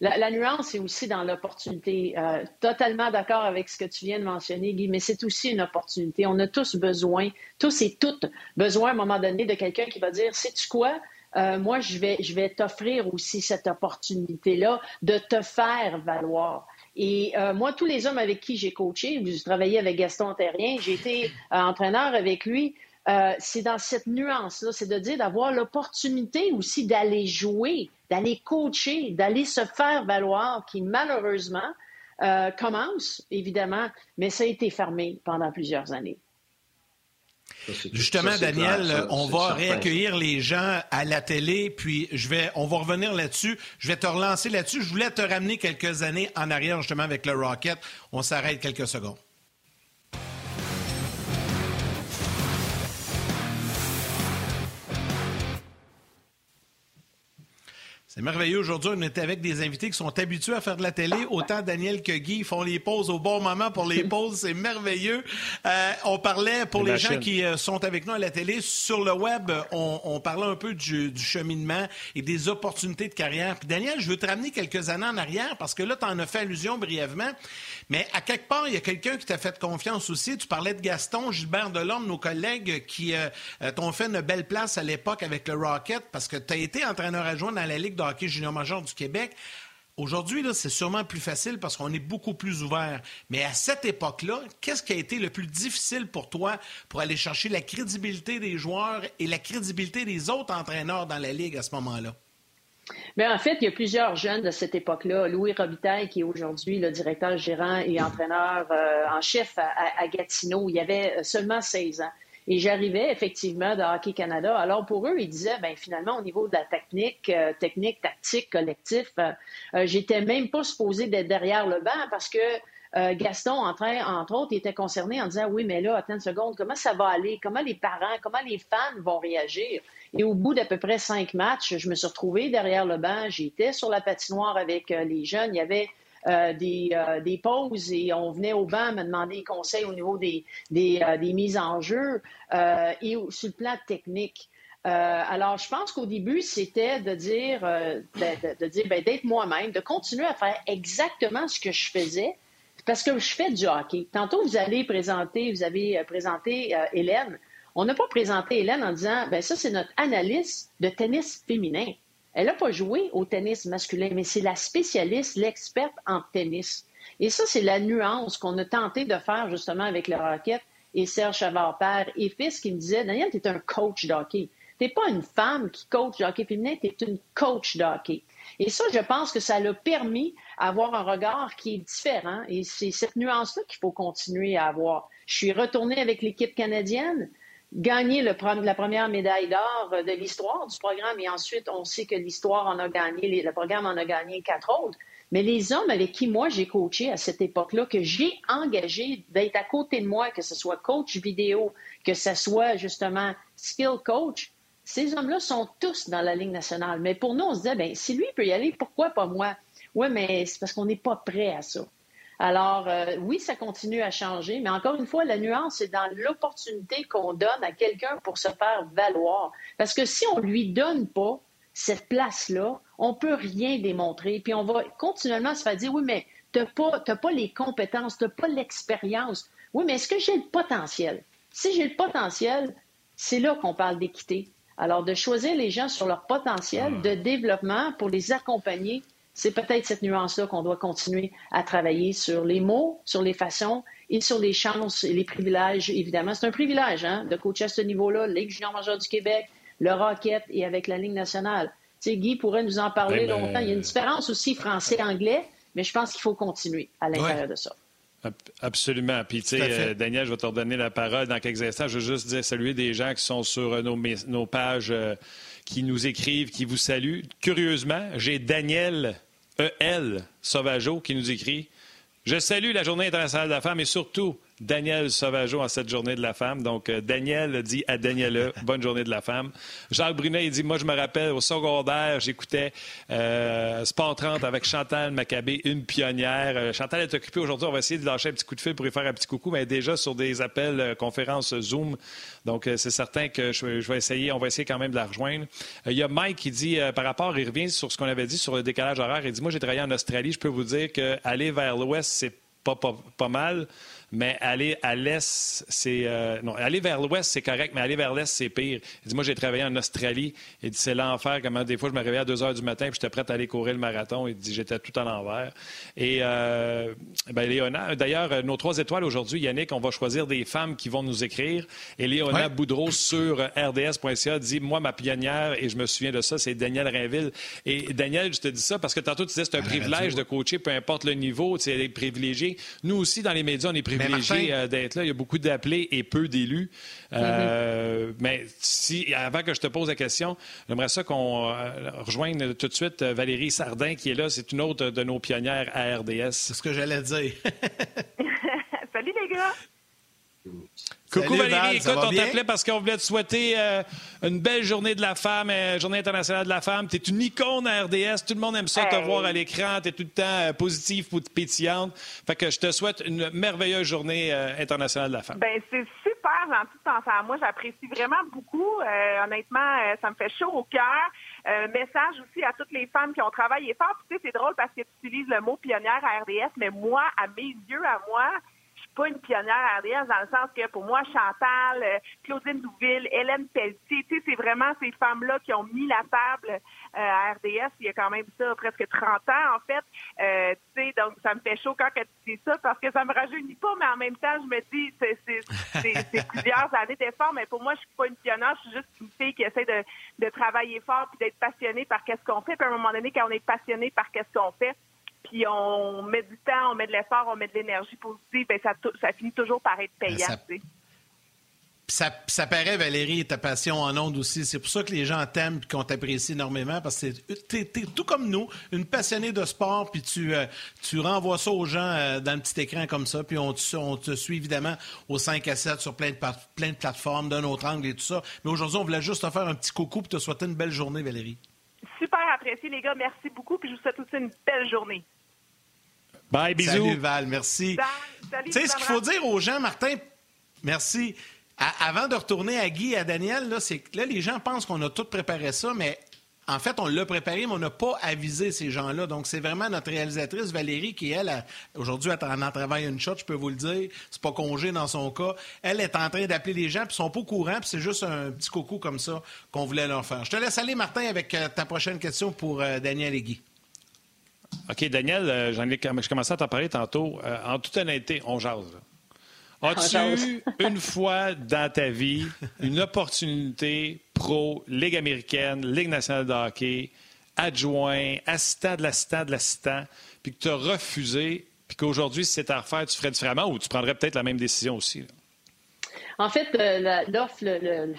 La, nuance est aussi dans l'opportunité. Euh, totalement d'accord avec ce que tu viens de mentionner, Guy, mais c'est aussi une opportunité. On a tous besoin, tous et toutes, besoin à un moment donné de quelqu'un qui va dire, sais-tu quoi? Euh, moi, je vais, je vais t'offrir aussi cette opportunité-là de te faire valoir. Et euh, moi, tous les hommes avec qui j'ai coaché, j'ai travaillé avec Gaston Terrien, j'ai été entraîneur avec lui. Euh, c'est dans cette nuance-là, c'est de dire d'avoir l'opportunité aussi d'aller jouer, d'aller coacher, d'aller se faire valoir, qui malheureusement euh, commence, évidemment, mais ça a été fermé pendant plusieurs années. Justement, Daniel, on va réaccueillir les gens à la télé, puis je vais, on va revenir là-dessus. Je vais te relancer là-dessus. Je voulais te ramener quelques années en arrière, justement, avec le Rocket. On s'arrête quelques secondes. C'est merveilleux. Aujourd'hui, on est avec des invités qui sont habitués à faire de la télé. Autant Daniel que Guy font les pauses au bon moment pour les pauses. C'est merveilleux. Euh, on parlait, pour les, gens qui euh, sont avec nous à la télé, sur le web, on, parlait un peu du, cheminement et des opportunités de carrière. Puis Daniel, je veux te ramener quelques années en arrière parce que là, tu en as fait allusion brièvement. Mais à quelque part, il y a quelqu'un qui t'a fait confiance aussi. Tu parlais de Gaston, Gilbert Delorme, nos collègues qui euh, t'ont fait une belle place à l'époque avec le Rocket parce que tu as été entraîneur adjoint dans la Ligue de hockey junior major du Québec. Aujourd'hui, c'est sûrement plus facile parce qu'on est beaucoup plus ouvert. Mais à cette époque-là, qu'est-ce qui a été le plus difficile pour toi pour aller chercher la crédibilité des joueurs et la crédibilité des autres entraîneurs dans la Ligue à ce moment-là? Bien, en fait, il y a plusieurs jeunes de cette époque-là. Louis Robitaille, qui est aujourd'hui le directeur gérant et entraîneur euh, en chef à, Gatineau, il avait seulement 16 ans. Et j'arrivais effectivement de Hockey Canada. Alors pour eux, ils disaient, ben finalement, au niveau de la technique, euh, technique, tactique, collectif, euh, euh, j'étais même pas supposé d'être derrière le banc parce que Gaston, entre, entre autres, était concerné en disant, oui, mais là, attends une seconde, comment ça va aller? Comment les parents, comment les fans vont réagir? Et au bout d'à peu près cinq matchs, je me suis retrouvée derrière le banc. J'étais sur la patinoire avec les jeunes. Il y avait euh, des, euh, des, pauses et on venait au banc me demander des conseils au niveau des, des, euh, des mises en jeu et sur le plan technique. alors, je pense qu'au début, c'était de dire, de, de, dire, ben, d'être moi-même, de continuer à faire exactement ce que je faisais, parce que je fais du hockey. Tantôt, vous allez présenter, vous avez présenté Hélène. On n'a pas présenté Hélène en disant, ben ça, c'est notre analyste de tennis féminin. Elle n'a pas joué au tennis masculin, mais c'est la spécialiste, l'experte en tennis. Et ça, c'est la nuance qu'on a tenté de faire justement avec le Rocket et Serge Chavard, père et fils, qui me disait Daniel, tu es un coach d'hockey. Tu n'es pas une femme qui coach de hockey féminin, tu es une coach d'hockey. Et ça, je pense que ça l'a permis d'avoir un regard qui est différent. Et c'est cette nuance-là qu'il faut continuer à avoir. Je suis retournée avec l'équipe canadienne gagné la première médaille d'or de l'histoire du programme et ensuite on sait que l'histoire en a gagné, le programme en a gagné quatre autres. Mais les hommes avec qui moi j'ai coaché à cette époque-là, que j'ai engagé d'être à côté de moi, que ce soit coach vidéo, que ce soit justement skill coach, ces hommes-là sont tous dans la Ligue nationale. Mais pour nous, on se disait, ben, si lui peut y aller, pourquoi pas moi? Oui, mais c'est parce qu'on n'est pas prêt à ça. Alors, euh, oui, ça continue à changer, mais encore une fois, la nuance, c'est dans l'opportunité qu'on donne à quelqu'un pour se faire valoir. Parce que si on ne lui donne pas cette place-là, on ne peut rien démontrer. Puis on va continuellement se faire dire, oui, mais tu n'as pas, pas les compétences, tu n'as pas l'expérience. Oui, mais est-ce que j'ai le potentiel? Si j'ai le potentiel, c'est là qu'on parle d'équité. Alors, de choisir les gens sur leur potentiel de développement pour les accompagner c'est peut-être cette nuance-là qu'on doit continuer à travailler sur les mots, sur les façons et sur les chances et les privilèges, évidemment. C'est un privilège hein, de coacher à ce niveau-là, Ligue junior majeure du Québec, le Rocket et avec la Ligue nationale. Tu sais, Guy pourrait nous en parler ben, longtemps. Il y a une différence aussi français-anglais, mais je pense qu'il faut continuer à l'intérieur de ça. Absolument. Puis, tu sais, euh, Daniel, je vais te redonner la parole dans quelques instants. Je veux juste dire saluer des gens qui sont sur euh, nos, nos pages, euh, qui nous écrivent, qui vous saluent. Curieusement, j'ai Daniel E.L. Sauvageau qui nous écrit Je salue la Journée internationale de la femme et surtout Daniel Sauvageau en cette journée de la femme. Donc, euh, Daniel dit à Daniela, bonne journée de la femme. Jacques Brunet, il dit, moi, je me rappelle, au secondaire, j'écoutais euh, Sport 30 avec Chantal Maccabé, une pionnière. Euh, Chantal est occupée aujourd'hui. On va essayer de lâcher un petit coup de fil pour lui faire un petit coucou, mais déjà sur des appels, conférences Zoom. Donc, c'est certain que je, vais essayer, on va essayer quand même de la rejoindre. Il y a Mike qui dit, par rapport, il revient sur ce qu'on avait dit sur le décalage horaire. Il dit, moi, j'ai travaillé en Australie. Je peux vous dire qu'aller vers l'ouest, c'est pas, pas, pas mal. Mais aller à l'est, c'est. Euh, non, aller vers l'ouest, c'est correct, mais aller vers l'est, c'est pire. Il dit Moi, j'ai travaillé en Australie. Il dit C'est l'enfer. Comment des fois, je me réveillais à 2 h du matin puis j'étais prêt à aller courir le marathon. Il dit J'étais tout à l'envers. Et, euh, ben, Léona, d'ailleurs, nos trois étoiles aujourd'hui, Yannick, on va choisir des femmes qui vont nous écrire. Et Léona Boudreau sur rds.ca dit Moi, ma pionnière, et je me souviens de ça, c'est Daniel Rainville. Et Daniel, je te dis ça parce que tantôt, tu disais c'est un privilège de coacher, peu importe le niveau. C'est privilégié hockey. Nous aussi, dans les médias, on est privilégiés euh, d'être là. Il y a beaucoup d'appelés et peu d'élus. Euh, mm-hmm. Mais si, avant que je te pose la question, j'aimerais ça qu'on rejoigne tout de suite Valérie Sardin, qui est là. C'est une autre de nos pionnières à RDS. C'est ce que j'allais dire. Salut les gars! Coucou Valérie, écoute, on t'appelait parce qu'on voulait te souhaiter euh, une belle journée de la femme, euh, journée internationale de la femme. Tu es une icône à RDS, tout le monde aime ça te voir à l'écran, tu es tout le temps euh, positive, pétillante. Fait que je te souhaite une merveilleuse journée internationale de la femme. Ben c'est super gentil de penser à moi, j'apprécie vraiment beaucoup. honnêtement, ça me fait chaud au cœur. message aussi à toutes les femmes qui ont travaillé fort. Tu sais, c'est drôle parce que tu utilises le mot pionnière à RDS, mais moi, à mes yeux, à moi, pas une pionnière à RDS dans le sens que pour moi, Chantal, euh, Claudine Douville, Hélène Pelletier, tu sais, c'est vraiment ces femmes-là qui ont mis la table euh, à RDS il y a quand même ça presque 30 ans, en fait. Euh, tu sais, donc ça me fait chaud quand tu dis ça parce que ça me rajeunit pas, mais en même temps, je me dis, c'est plusieurs années d'efforts, mais pour moi, je suis pas une pionnière, je suis juste une fille qui essaie de, de travailler fort puis d'être passionnée par qu'est-ce qu'on fait. Puis à un moment donné, quand on est passionné par qu'est-ce qu'on fait, puis on met du temps, on met de l'effort, on met de l'énergie positive, bien, ça, ça finit toujours par être payant. Ça, ça, paraît, Valérie, ta passion en ondes aussi. C'est pour ça que les gens t'aiment et qu'on t'apprécie énormément parce que tu es, tout comme nous, une passionnée de sport, puis tu, euh, tu renvoies ça aux gens euh, dans le petit écran comme ça, puis on, on, te suit évidemment au 5 à 7 sur plein de, plein de plateformes, d'un autre angle et tout ça. Mais aujourd'hui, on voulait juste te faire un petit coucou et te souhaiter une belle journée, Valérie. Super apprécié, les gars. Merci beaucoup, puis je vous souhaite aussi une belle journée. Bye, bisous. Salut Val, merci. tu sais, ce qu'il faut dire aux gens, Martin, merci. avant de retourner à Guy et à Daniel, là, c'est là, les gens pensent qu'on a tout préparé ça, mais en fait, on l'a préparé, mais on n'a pas avisé ces gens-là. Donc, c'est vraiment notre réalisatrice Valérie qui, elle, aujourd'hui, elle en travaille une shot, je peux vous le dire. C'est pas congé dans son cas. Elle est en train d'appeler les gens, puis ils sont pas au courant, puis c'est juste un petit coucou comme ça qu'on voulait leur faire. Je te laisse aller, Martin, avec euh, ta prochaine question pour euh, Daniel et Guy. OK, Daniel, euh, j'en ai, je commençais à t'en parler tantôt. Euh, en toute honnêteté, on jase. As-tu une fois dans ta vie une opportunité pro Ligue américaine, Ligue nationale de hockey, adjoint, assistant de l'assistant de l'assistant, puis que tu as refusé, puis qu'aujourd'hui, si c'était à refaire, tu ferais différemment ou tu prendrais peut-être la même décision aussi? En fait, euh, l'offre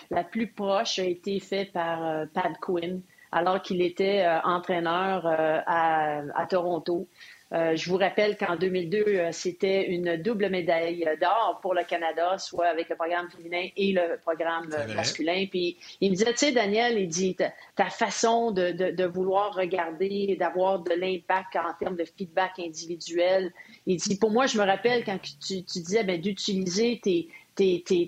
la plus proche a été faite par Pat Quinn alors qu'il était euh, entraîneur euh, à, Toronto. Euh, je vous rappelle qu'en 2002, c'était une double médaille d'or pour le Canada, soit avec le programme féminin et le programme masculin. Puis il me disait, tu sais, Daniel, il dit, ta, façon de, vouloir regarder, d'avoir de l'impact en termes de feedback individuel, il dit, pour moi, je me rappelle quand tu, tu disais ben, d'utiliser tes,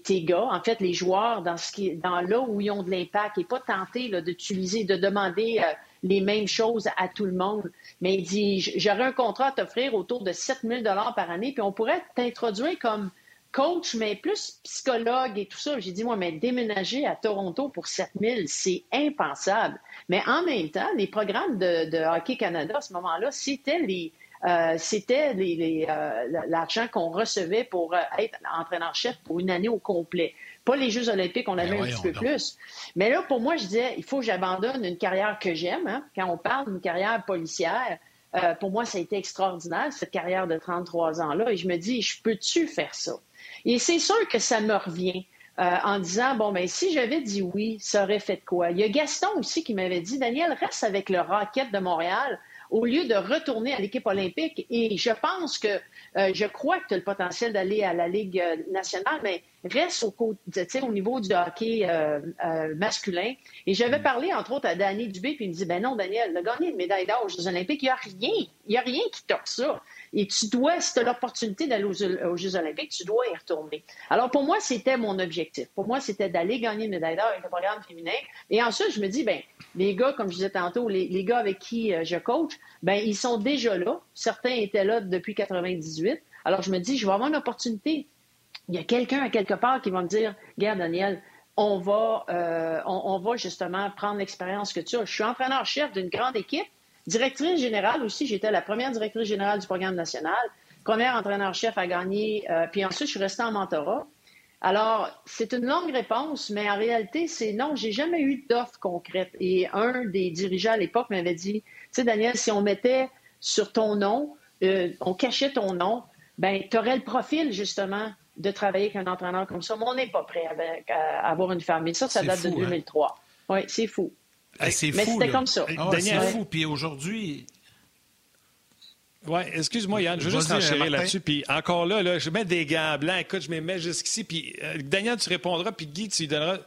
tes, gars, en fait, les joueurs, dans, ce qui, dans là où ils ont de l'impact, et pas tenter d'utiliser, de demander euh, les mêmes choses à tout le monde. Mais il dit, j'aurais un contrat à t'offrir autour de 7 000 par année, puis on pourrait t'introduire comme coach, mais plus psychologue et tout ça. J'ai dit, moi, mais déménager à Toronto pour 7 000, c'est impensable. Mais en même temps, les programmes de, de Hockey Canada, à ce moment-là, c'était les euh, c'était euh, l'argent qu'on recevait pour euh, être entraîneur-chef pour une année au complet. Pas les Jeux olympiques, on avait un petit peu plus. Mais là, pour moi, je disais, il faut que j'abandonne une carrière que j'aime. Hein. Quand on parle d'une carrière policière, pour moi, ça a été extraordinaire, cette carrière de 33 ans-là. Et je me dis, je peux-tu faire ça? Et c'est sûr que ça me revient. en disant, bon, ben si j'avais dit oui, ça aurait fait quoi? Il y a Gaston aussi qui m'avait dit, Daniel, reste avec le Rocket de Montréal au lieu de retourner à l'équipe olympique. Et je pense que, euh, je crois que tu as le potentiel d'aller à la Ligue euh, nationale, mais reste au, au niveau du hockey euh, masculin. Et j'avais mm. parlé, entre autres, à Danny Dubé, puis il me dit, ben non, Daniel, le gagner une médaille d'or aux Jeux olympiques, il n'y a rien. Il n'y a rien qui toque ça. Et tu dois, si tu as l'opportunité d'aller aux, Jeux olympiques, tu dois y retourner. Alors, pour moi, c'était mon objectif. Pour moi, c'était d'aller gagner une médaille d'or avec le programme féminin. Et ensuite, je me dis, ben les gars, comme je disais tantôt, les, gars avec qui euh, je coach, ben ils sont déjà là. Certains étaient là depuis 98. Alors, je me dis, je vais avoir une opportunité. Il y a quelqu'un à quelque part qui va me dire, regarde, Daniel, on va, euh, on, va justement prendre l'expérience que tu as. Je suis entraîneur-chef d'une grande équipe. Directrice générale aussi, j'étais la première directrice générale du programme national, première entraîneur-chef à gagner, euh, puis ensuite je suis restée en mentorat. Alors, c'est une longue réponse, mais en réalité, c'est non, j'ai jamais eu d'offre concrète. Et un des dirigeants à l'époque m'avait dit, tu sais, Daniel, si on mettait sur ton nom, euh, on cachait ton nom, ben tu aurais le profil, justement, de travailler avec un entraîneur comme ça. Mais on n'est pas prêt à, avoir une famille. Ça, ça date de 2003. Hein? Oui, c'est fou. C'est Mais c'était comme ça. Ah, c'est fou. Puis aujourd'hui, oui, excuse-moi, Yann, je veux juste enchérir là-dessus. Puis encore là, là, je mets des gants blancs. Écoute, je me mets jusqu'ici. Puis euh, Daniel, tu répondras. Puis Guy, tu lui donneras.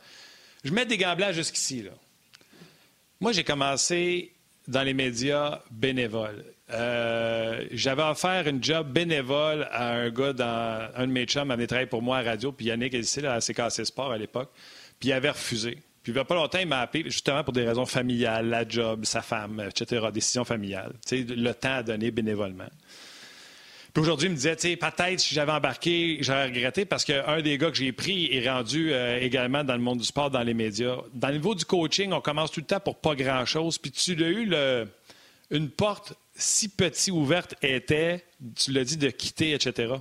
Je mets des gants blancs jusqu'ici. Là. Moi, j'ai commencé dans les médias bénévoles. Euh, j'avais offert une job bénévole à un gars dans un de mes chums, avait travaillé pour moi à radio, puis Yannick là, à CKC Sport à l'époque, puis il avait refusé. Puis il n'y a pas longtemps, il m'a appelé justement pour des raisons familiales, la job, sa femme, etc., décision familiale. le temps à donner bénévolement. Puis aujourd'hui, il me disait, peut-être si j'avais embarqué, j'aurais regretté parce qu'un des gars que j'ai pris est rendu euh, également dans le monde du sport, dans les médias. Dans le niveau du coaching, on commence tout le temps pour pas grand-chose. Puis tu as eu une porte si petite ouverte était, tu l'as dit, de quitter, etc.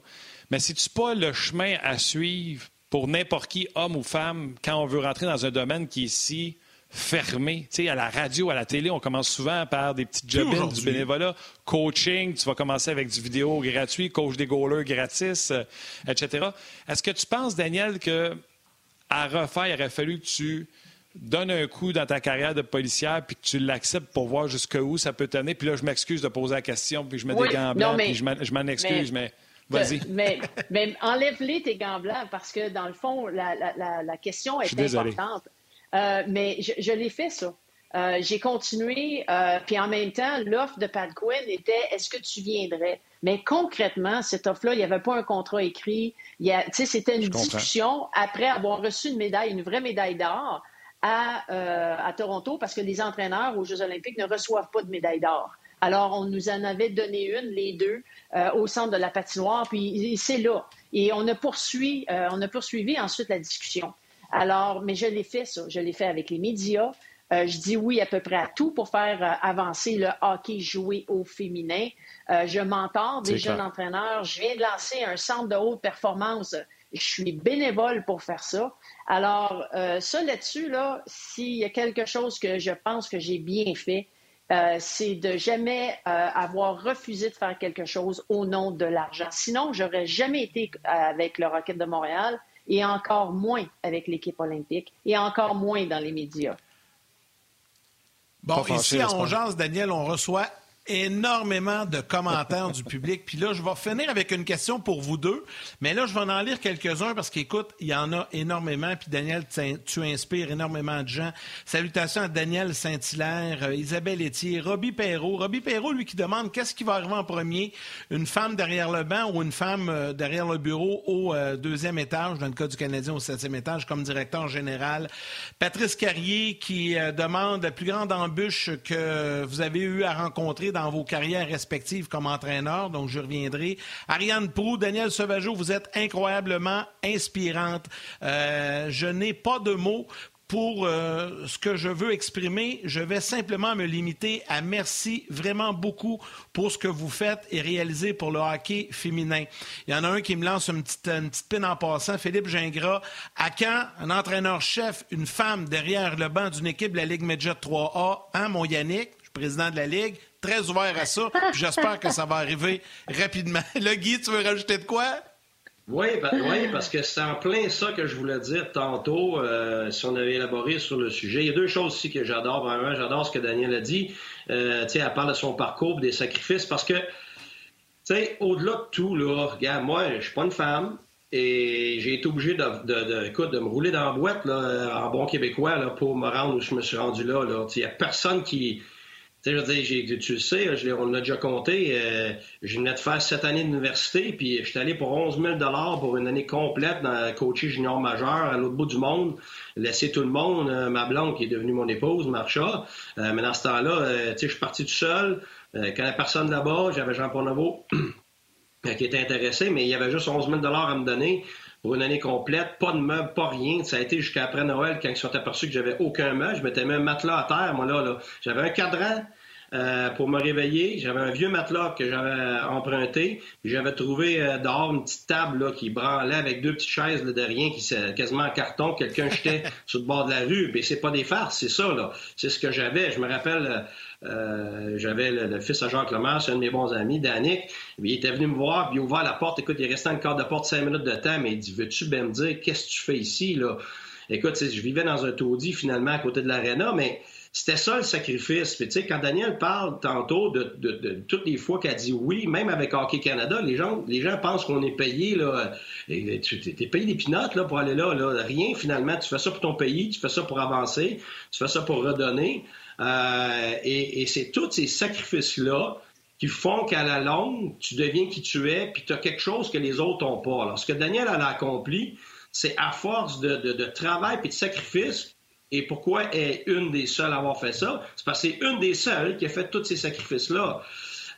Mais c'est-tu pas le chemin à suivre pour n'importe qui, homme ou femme, quand on veut rentrer dans un domaine qui est si fermé. Tu sais, à la radio, à la télé, on commence souvent par des petites jobs du bénévolat. Coaching, tu vas commencer avec du vidéo gratuit, coach des goalers gratis, euh, etc. Est-ce que tu penses, Daniel, que à refaire, il aurait fallu que tu donnes un coup dans ta carrière de policière puis que tu l'acceptes pour voir jusqu'où ça peut t'amener. Puis là, je m'excuse de poser la question, puis je mets des gants blancs, puis je m'en excuse, mais Vas-y. Mais, mais enlève-les tes gants blancs parce que, dans le fond, la, la, la, question est importante. Euh, mais je, je l'ai fait, ça. Euh, j'ai continué, euh, puis en même temps, l'offre de Pat Quinn était est-ce que tu viendrais? Mais concrètement, cette offre-là, il n'y avait pas un contrat écrit. C'était une discussion après avoir reçu une médaille, une vraie médaille d'or à, à Toronto, parce que les entraîneurs aux Jeux olympiques ne reçoivent pas de médaille d'or. Alors, on nous en avait donné une, les deux, euh, au centre de la patinoire, puis c'est là. Et on a, poursuivi, euh, on a poursuivi ensuite la discussion. Alors, mais je l'ai fait, ça. Je l'ai fait avec les médias. Euh, je dis oui à peu près à tout pour faire avancer le hockey joué au féminin. je m'entends des jeunes entraîneurs. Je viens de lancer un centre de haute performance. Je suis bénévole pour faire ça. Alors, ça là-dessus, là, s'il y a quelque chose que je pense que j'ai bien fait, euh, c'est de jamais euh, avoir refusé de faire quelque chose au nom de l'argent. Sinon, j'aurais jamais été avec le Rocket de Montréal et encore moins avec l'équipe olympique et encore moins dans les médias. Bon, ici à Ongeance, Daniel, on reçoit énormément de commentaires du public. Puis là, je vais finir avec une question pour vous deux. Mais là, je vais en lire quelques-uns parce qu'écoute, il y en a énormément. Puis Daniel, tu inspires énormément de gens. Salutations à Daniel Saint-Hilaire, euh, Isabelle Etier, Robbie Perrault. Robbie Perrault, lui, qui demande qu'est-ce qui va arriver en premier, une femme derrière le banc ou une femme euh, derrière le bureau au euh, deuxième étage, dans le cas du Canadien au septième étage, comme directeur général? Patrice Carrier, qui demande la plus grande embûche que vous avez eu à rencontrer dans vos carrières respectives comme entraîneur, donc je reviendrai. Ariane Prou, Daniel Sauvageau, vous êtes incroyablement inspirante. Euh, je n'ai pas de mots pour euh, ce que je veux exprimer, je vais simplement me limiter à merci vraiment beaucoup pour ce que vous faites et réalisez pour le hockey féminin. Il y en a un qui me lance une petite, une petite pine en passant, Philippe Gingras. À quand un entraîneur-chef, une femme derrière le banc d'une équipe de la Ligue Medjet 3A, hein, mon Yannick, président de la Ligue, très ouvert à ça. J'espère que ça va arriver rapidement. Le Guy, tu veux rajouter de quoi? Oui, oui, parce que c'est en plein ça que je voulais dire tantôt, euh, si on avait élaboré sur le sujet. Il y a deux choses aussi que j'adore, vraiment. J'adore ce que Daniel a dit. Euh, elle parle de son parcours, des sacrifices, parce que, tu sais, au-delà de tout, là, regarde, moi, je suis pas une femme, et j'ai été obligé de, de, de, me rouler dans la boîte là, en bon québécois là, pour me rendre où je me suis rendu là. Il n'y a personne qui, je veux dire, tu le sais, on l'a déjà compté. Euh, je venais de faire sept années d'université, puis je suis allé pour 11 000 pour une année complète dans coacher junior majeur à l'autre bout du monde, laisser tout le monde, euh, ma blonde qui est devenue mon épouse, Marcha. Euh, mais dans ce temps-là, euh, tu sais, je suis parti tout seul. quand il n'y avait personne là-bas, j'avais Jean Porneveau qui était intéressé, mais il y avait juste 11 000 à me donner pour une année complète, pas de meubles, pas rien. Ça a été jusqu'à après Noël quand ils sont aperçus que j'avais aucun meuble. Je m'étais mis un matelas à terre, moi là. là. J'avais un cadran, euh, pour me réveiller. J'avais un vieux matelas que j'avais emprunté. J'avais trouvé euh, dehors une petite table là, qui branlait avec deux petites chaises de rien, qui quasiment en carton. Quelqu'un jetait sur le bord de la rue. Mais c'est pas des farces, c'est ça. là. C'est ce que j'avais. Je me rappelle, euh, j'avais le, fils à Jacques Lemaire, c'est un de mes bons amis, Danick. Il était venu me voir, puis il a ouvert la porte. Écoute, il est resté quart de porte cinq minutes de temps, mais il dit Veux-tu bien me dire qu'est-ce que tu fais ici? là? Écoute, je vivais dans un taudis finalement à côté de l'aréna, mais c'était ça le sacrifice. Tu sais, quand Daniel parle tantôt de, toutes les fois qu'elle dit oui, même avec Hockey Canada, les gens, les gens pensent qu'on est payé, là. Tu es payé des pinottes, là, pour aller là, là. Rien, finalement. Tu fais ça pour ton pays, tu fais ça pour avancer, tu fais ça pour redonner. Euh, et, c'est tous ces sacrifices-là qui font qu'à la longue, tu deviens qui tu es, puis tu as quelque chose que les autres n'ont pas. Alors, ce que Daniel a accompli, c'est à force de, travail et de sacrifice et pourquoi est une des seules à avoir fait ça? C'est parce que c'est une des seules qui a fait tous ces sacrifices-là.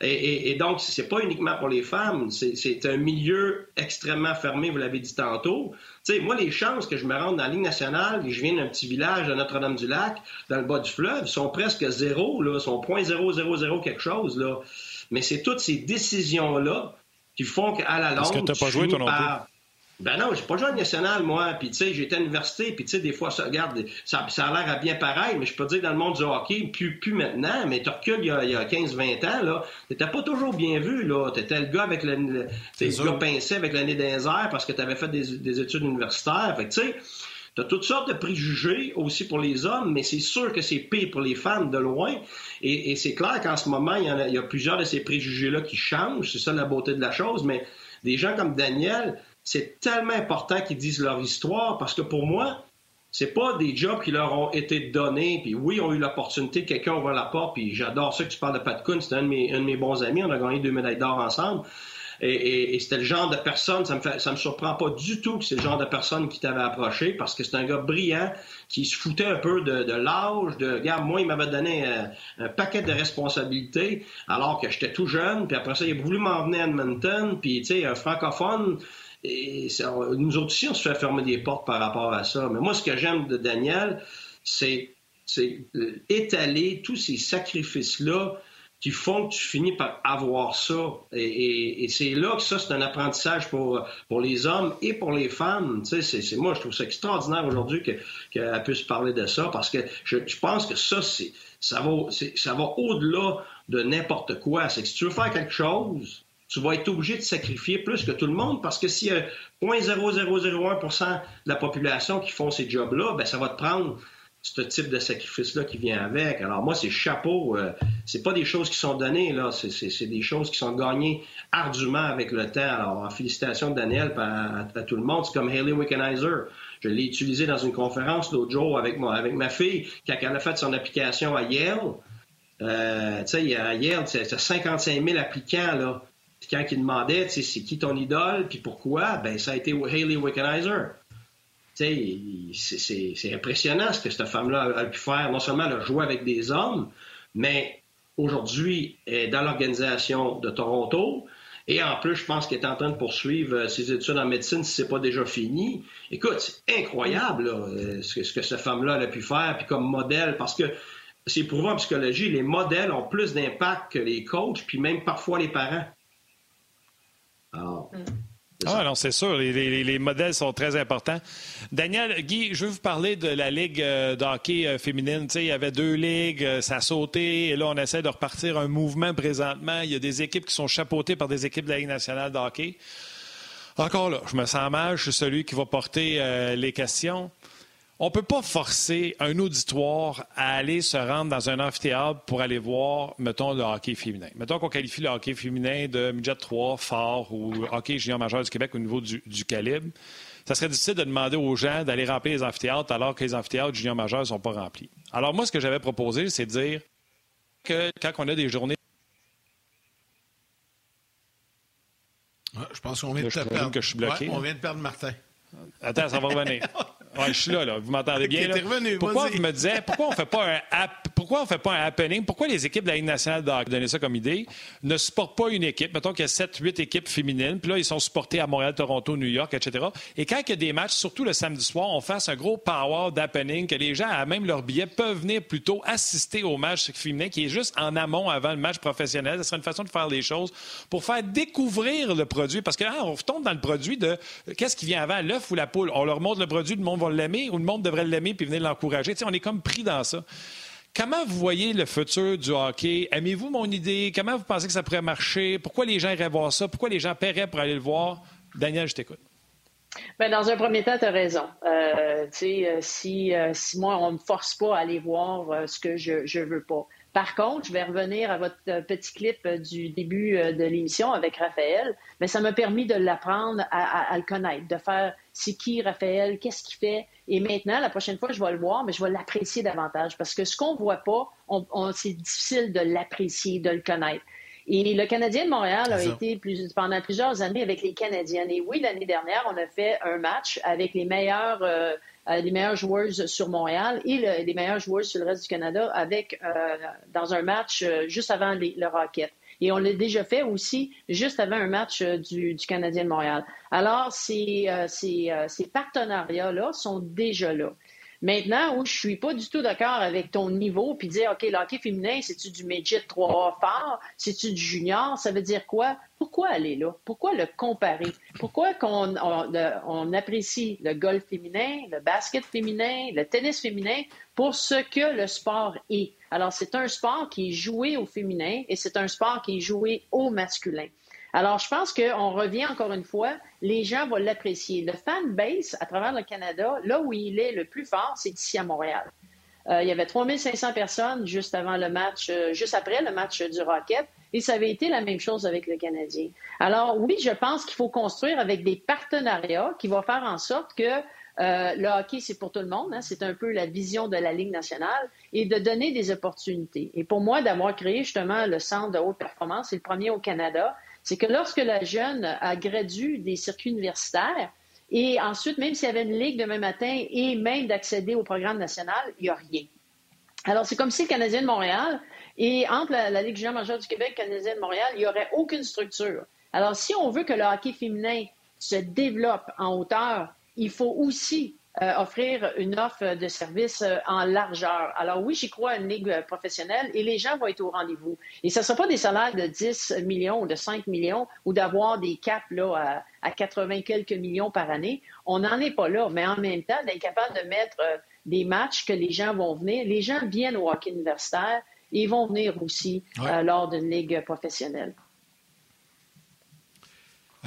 Et, et, et, donc, c'est pas uniquement pour les femmes, c'est un milieu extrêmement fermé, vous l'avez dit tantôt. Tu sais, moi, les chances que je me rende dans la Ligue nationale et que je vienne d'un petit village de Notre-Dame-du-Lac, dans le bas du fleuve, sont presque zéro, là, sont point zéro, zéro, zéro quelque chose, là. Mais c'est toutes ces décisions-là qui font qu'à la longue, Parce que pas joué, ton par... Ben non, j'ai pas joué à national, moi. Puis, tu sais, j'étais à l'université, puis, tu sais, des fois, ça, regarde, ça, ça a l'air à bien pareil, mais je peux dire, dans le monde du hockey, plus, plus maintenant, mais tu recules il y a, a 15-20 ans, là, t'étais pas toujours bien vu, là. T'étais le gars avec le, le, le gars pincé avec l'année des airs parce que t'avais fait des, des, études universitaires. Fait que, tu sais, T'as toutes sortes de préjugés aussi pour les hommes, mais c'est sûr que c'est pire pour les femmes de loin. Et, et c'est clair qu'en ce moment, il y, en a, il y a plusieurs de ces préjugés-là qui changent. C'est ça la beauté de la chose. Mais des gens comme Daniel, c'est tellement important qu'ils disent leur histoire parce que pour moi, c'est pas des jobs qui leur ont été donnés. Puis oui, ont eu l'opportunité, quelqu'un ouvre la porte. Puis j'adore ça que tu parles de Pat Kuhn, c'est un, de mes bons amis. On a gagné deux médailles d'or ensemble. Et, c'était le genre de personne, ça me ça me surprend pas du tout que c'est le genre de personne qui t'avait approché parce que c'est un gars brillant qui se foutait un peu de, l'âge, de, regarde, moi, il m'avait donné un, un, paquet de responsabilités alors que j'étais tout jeune, puis après ça, il a voulu m'emmener à Edmonton, puis tu sais, un francophone, et nous autres aussi, on se fait fermer des portes par rapport à ça. Mais moi, ce que j'aime de Daniel, c'est étaler tous ces sacrifices-là qui font que tu finis par avoir ça. Et, c'est là que ça, c'est un apprentissage pour, les hommes et pour les femmes. Tu sais, moi, je trouve ça extraordinaire aujourd'hui qu'elle puisse parler de ça parce que je, pense que ça, ça va au-delà de n'importe quoi. C'est que si tu veux faire quelque chose, tu vas être obligé de sacrifier plus que tout le monde parce que s'il y a 0.0001% de la population qui font ces jobs-là, ben ça va te prendre ce type de sacrifice-là qui vient avec. Alors moi, c'est chapeau. Euh, c'est pas des choses qui sont données, là. C'est des choses qui sont gagnées ardument avec le temps. Alors, félicitations Daniel à, à, tout le monde. C'est comme Haley Wickenizer. Je l'ai utilisé dans une conférence l'autre jour avec, moi, avec ma fille quand elle a fait son application à Yale. Euh, tu sais, à Yale, c'est 55 000 applicants, là. Quand il demandait, c'est qui ton idole, puis pourquoi, ben ça a été Haley Wickenizer. C'est impressionnant ce que cette femme-là a, pu faire. Non seulement elle a joué avec des hommes, mais aujourd'hui, est dans l'organisation de Toronto. Et en plus, je pense qu'elle est en train de poursuivre euh, ses études en médecine si c'est pas déjà fini. Écoute, c'est incroyable euh, ce, que, ce, que, cette femme-là a pu faire, puis comme modèle, parce que c'est prouvé en psychologie, les modèles ont plus d'impact que les coachs, puis même parfois les parents. Alors, mm. Ah non, c'est sûr, les, modèles sont très importants. Daniel, Guy, je veux vous parler de la Ligue euh, de hockey euh, féminine. Tu sais, il y avait deux ligues, euh, ça a sauté, et là, on essaie de repartir un mouvement présentement. Il y a des équipes qui sont chapeautées par des équipes de la Ligue nationale de hockey. Encore là, je me sens mal, je suis celui qui va porter les questions. On ne peut pas forcer un auditoire à aller se rendre dans un amphithéâtre pour aller voir, mettons, le hockey féminin. Mettons qu'on qualifie le hockey féminin de midget 3, fort ou hockey junior majeur du Québec au niveau du, calibre. Ça serait difficile de demander aux gens d'aller remplir les amphithéâtres alors que les amphithéâtres junior majeurs ne sont pas remplis. Alors moi, ce que j'avais proposé, c'est de dire que quand on a des journées je pense qu'on vient de perdre. Que je suis bloqué, on vient de perdre Martin. Attends, ça va revenir. je suis là, là. Vous m'entendez bien? Revenu, pourquoi vous me disiez, pourquoi on fait pas un pourquoi on fait pas un happening? Pourquoi les équipes de la Ligue nationale de donner ça comme idée, ne supportent pas une équipe? Mettons qu'il y a 7-8 équipes féminines, puis là, ils sont supportés à Montréal, Toronto, New York, etc. Et quand il y a des matchs, surtout le samedi soir, on fasse un gros power d'happening, que les gens, à même leur billet, peuvent venir plutôt assister au match féminin qui est juste en amont avant le match professionnel. Ce serait une façon de faire les choses pour faire découvrir le produit. Parce que hein, on retombe dans le produit de qu'est-ce qui vient avant, l'œuf ou la poule? On leur montre le produit, le monde va l'aimer ou le monde devrait l'aimer puis venir l'encourager. on est comme pris dans ça. Comment vous voyez le futur du hockey? Aimez-vous mon idée? Comment vous pensez que ça pourrait marcher? Pourquoi les gens iraient voir ça? Pourquoi les gens paieraient pour aller le voir? Daniel, je t'écoute. Bien, dans un premier temps, tu as raison. Euh, euh, si, euh, si moi, on ne me force pas à aller voir ce que je ne veux pas. Par contre, je vais revenir à votre euh, petit clip euh, du début euh, de l'émission avec Raphaël, mais ça m'a permis de l'apprendre à, le connaître, de faire c'est qui Raphaël, qu'est-ce qu'il fait. Et maintenant, la prochaine fois, je vais le voir, mais je vais l'apprécier davantage parce que ce qu'on ne voit pas, c'est difficile de l'apprécier, de le connaître. Et le Canadien de Montréal a été pendant plusieurs années avec les Canadiens. Et oui, l'année dernière, on a fait un match avec les meilleurs euh, les meilleures joueuses sur Montréal et les meilleures joueuses sur le reste du Canada avec euh, dans un match euh, juste avant le Rocket. Et on l'a déjà fait aussi juste avant un match du, du Canadien de Montréal. Alors, ces, ces, ces partenariats-là sont déjà là. Maintenant, où je suis pas du tout d'accord avec ton niveau, puis dire, OK, l'hockey féminin, c'est-tu du midget 3A fort? C'est-tu du junior? Ça veut dire quoi? Pourquoi aller là? Pourquoi le comparer? Pourquoi qu'on on, apprécie le golf féminin, le basket féminin, le tennis féminin pour ce que le sport est? Alors, c'est un sport qui est joué au féminin et c'est un sport qui est joué au masculin. Alors, je pense qu'on revient encore une fois, les gens vont l'apprécier. Le fan base à travers le Canada, là où il est le plus fort, c'est ici à Montréal. Euh, il y avait 3500 personnes juste avant le match, euh, juste après le match du Rocket, et ça avait été la même chose avec le Canadien. Alors oui, je pense qu'il faut construire avec des partenariats qui vont faire en sorte que euh, le hockey, c'est pour tout le monde. Hein. c'est un peu la vision de la Ligue nationale et de donner des opportunités. Et pour moi, d'avoir créé justement le centre de haute performance, c'est le premier au Canada c'est que lorsque la jeune a gradué des circuits universitaires, et ensuite, même s'il y avait une ligue demain matin et même d'accéder au programme national, il n'y a rien. Alors, c'est comme si le Canadien de Montréal et entre la, Ligue junior majeure du Québec et le Canadien de Montréal, il n'y aurait aucune structure. Alors, si on veut que le hockey féminin se développe en hauteur, il faut aussi euh, offrir une offre de service euh, en largeur. Alors oui, j'y crois à une ligue professionnelle et les gens vont être au rendez-vous. Et ce ne sera pas des salaires de 10 millions ou de 5 millions ou d'avoir des caps là, à, 80 quelques millions par année. On n'en est pas là, mais en même temps, d'être capable de mettre euh, des matchs que les gens vont venir. Les gens viennent au hockey universitaire et ils vont venir aussi lors d'une ligue professionnelle.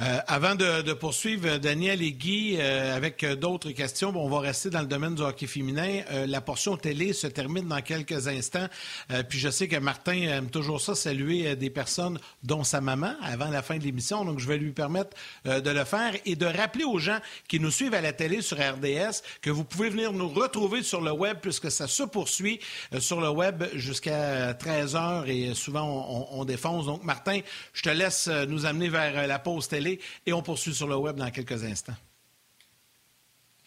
Euh, avant de, poursuivre, Daniel et Guy, euh, avec d'autres questions, on va rester dans le domaine du hockey féminin. Euh, la portion télé se termine dans quelques instants. puis je sais que Martin aime toujours ça, saluer des personnes, dont sa maman, avant la fin de l'émission. Donc je vais lui permettre de le faire et de rappeler aux gens qui nous suivent à la télé sur RDS que vous pouvez venir nous retrouver sur le web puisque ça se poursuit sur le web jusqu'à 13 heures et souvent on défonce. Donc Martin, je te laisse nous amener vers la pause télé et on poursuit sur le web dans quelques instants.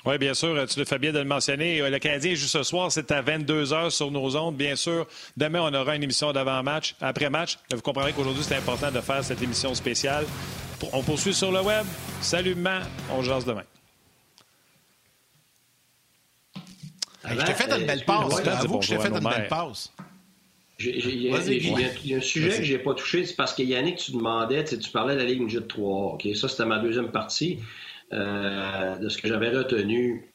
Oui, bien sûr, tu le fais bien de le mentionner. Le Canadien joue ce soir, c'est à 22 h sur nos ondes. Bien sûr, demain, on aura une émission d'avant-match, après-match. Vous comprendrez qu'aujourd'hui, c'est important de faire cette émission spéciale. On poursuit sur le web. Salut, on jase demain. je t'ai fait une belle passe. Avoue que je t'ai fait une belle passe. Il y, a un sujet que je n'ai pas touché, c'est parce que Yannick, tu demandais, tu parlais de la Ligue Midget 3. OK, ça, c'était ma deuxième partie euh, de ce que j'avais retenu.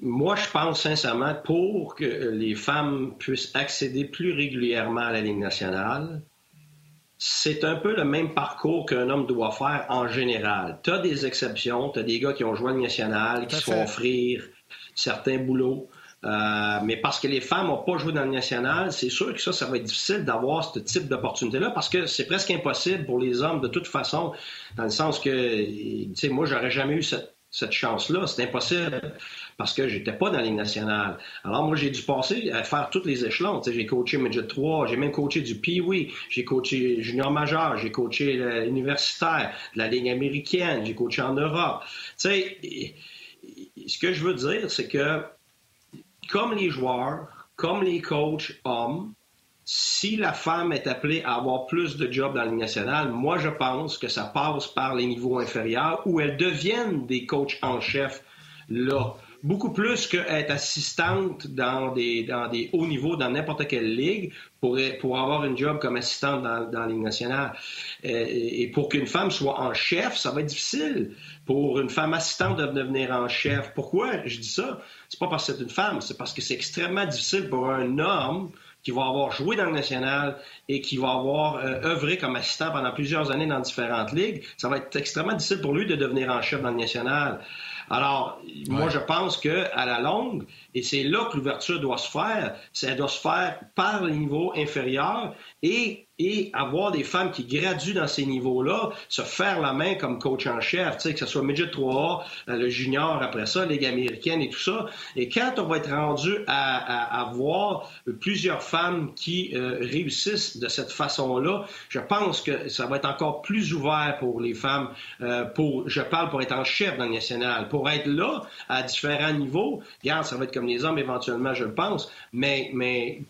Moi, je pense sincèrement, pour que les femmes puissent accéder plus régulièrement à la Ligue nationale, c'est un peu le même parcours qu'un homme doit faire en général. Tu as des exceptions, tu as des gars qui ont joué à nationale, qui se font offrir certains boulots. Euh, mais parce que les femmes n'ont pas joué dans le national, c'est sûr que ça, ça va être difficile d'avoir ce type d'opportunité-là parce que c'est presque impossible pour les hommes de toute façon, dans le sens que, tu sais, moi, j'aurais jamais eu cette, chance-là. C'est impossible parce que j'étais pas dans la Ligue nationale. Alors, moi, j'ai dû passer à faire tous les échelons. Tu sais, j'ai coaché Midget 3, j'ai même coaché du Pee-Wee, j'ai coaché junior majeur, j'ai coaché l'universitaire, la Ligue américaine, j'ai coaché en Europe. Tu sais, ce que je veux dire, c'est que comme les joueurs, comme les coachs hommes, si la femme est appelée à avoir plus de jobs dans la Ligue nationale, moi, je pense que ça passe par les niveaux inférieurs où elles deviennent des coachs en chef là. Beaucoup plus qu'être assistante dans des, hauts niveaux dans n'importe quelle ligue pour, avoir une job comme assistante dans, dans la Ligue nationale. Euh, et, pour qu'une femme soit en chef, ça va être difficile pour une femme assistante de devenir en chef. Pourquoi je dis ça? C'est pas parce que c'est une femme, c'est parce que c'est extrêmement difficile pour un homme qui va avoir joué dans le national et qui va avoir euh, œuvré comme assistant pendant plusieurs années dans différentes ligues, ça va être extrêmement difficile pour lui de devenir en chef dans le national. Alors, moi, je pense que à la longue, et c'est là que l'ouverture doit se faire, ça doit se faire par les niveaux inférieurs et avoir des femmes qui graduent dans ces niveaux-là, se faire la main comme coach en chef, que ce soit Midget 3A, euh, le junior après ça, Ligue américaine et tout ça. Et quand on va être rendu à, avoir plusieurs femmes qui euh, réussissent de cette façon-là, je pense que ça va être encore plus ouvert pour les femmes, euh, je parle pour être en chef dans le national, pour être là à différents niveaux. Regarde, ça va être comme les hommes éventuellement, je pense, mais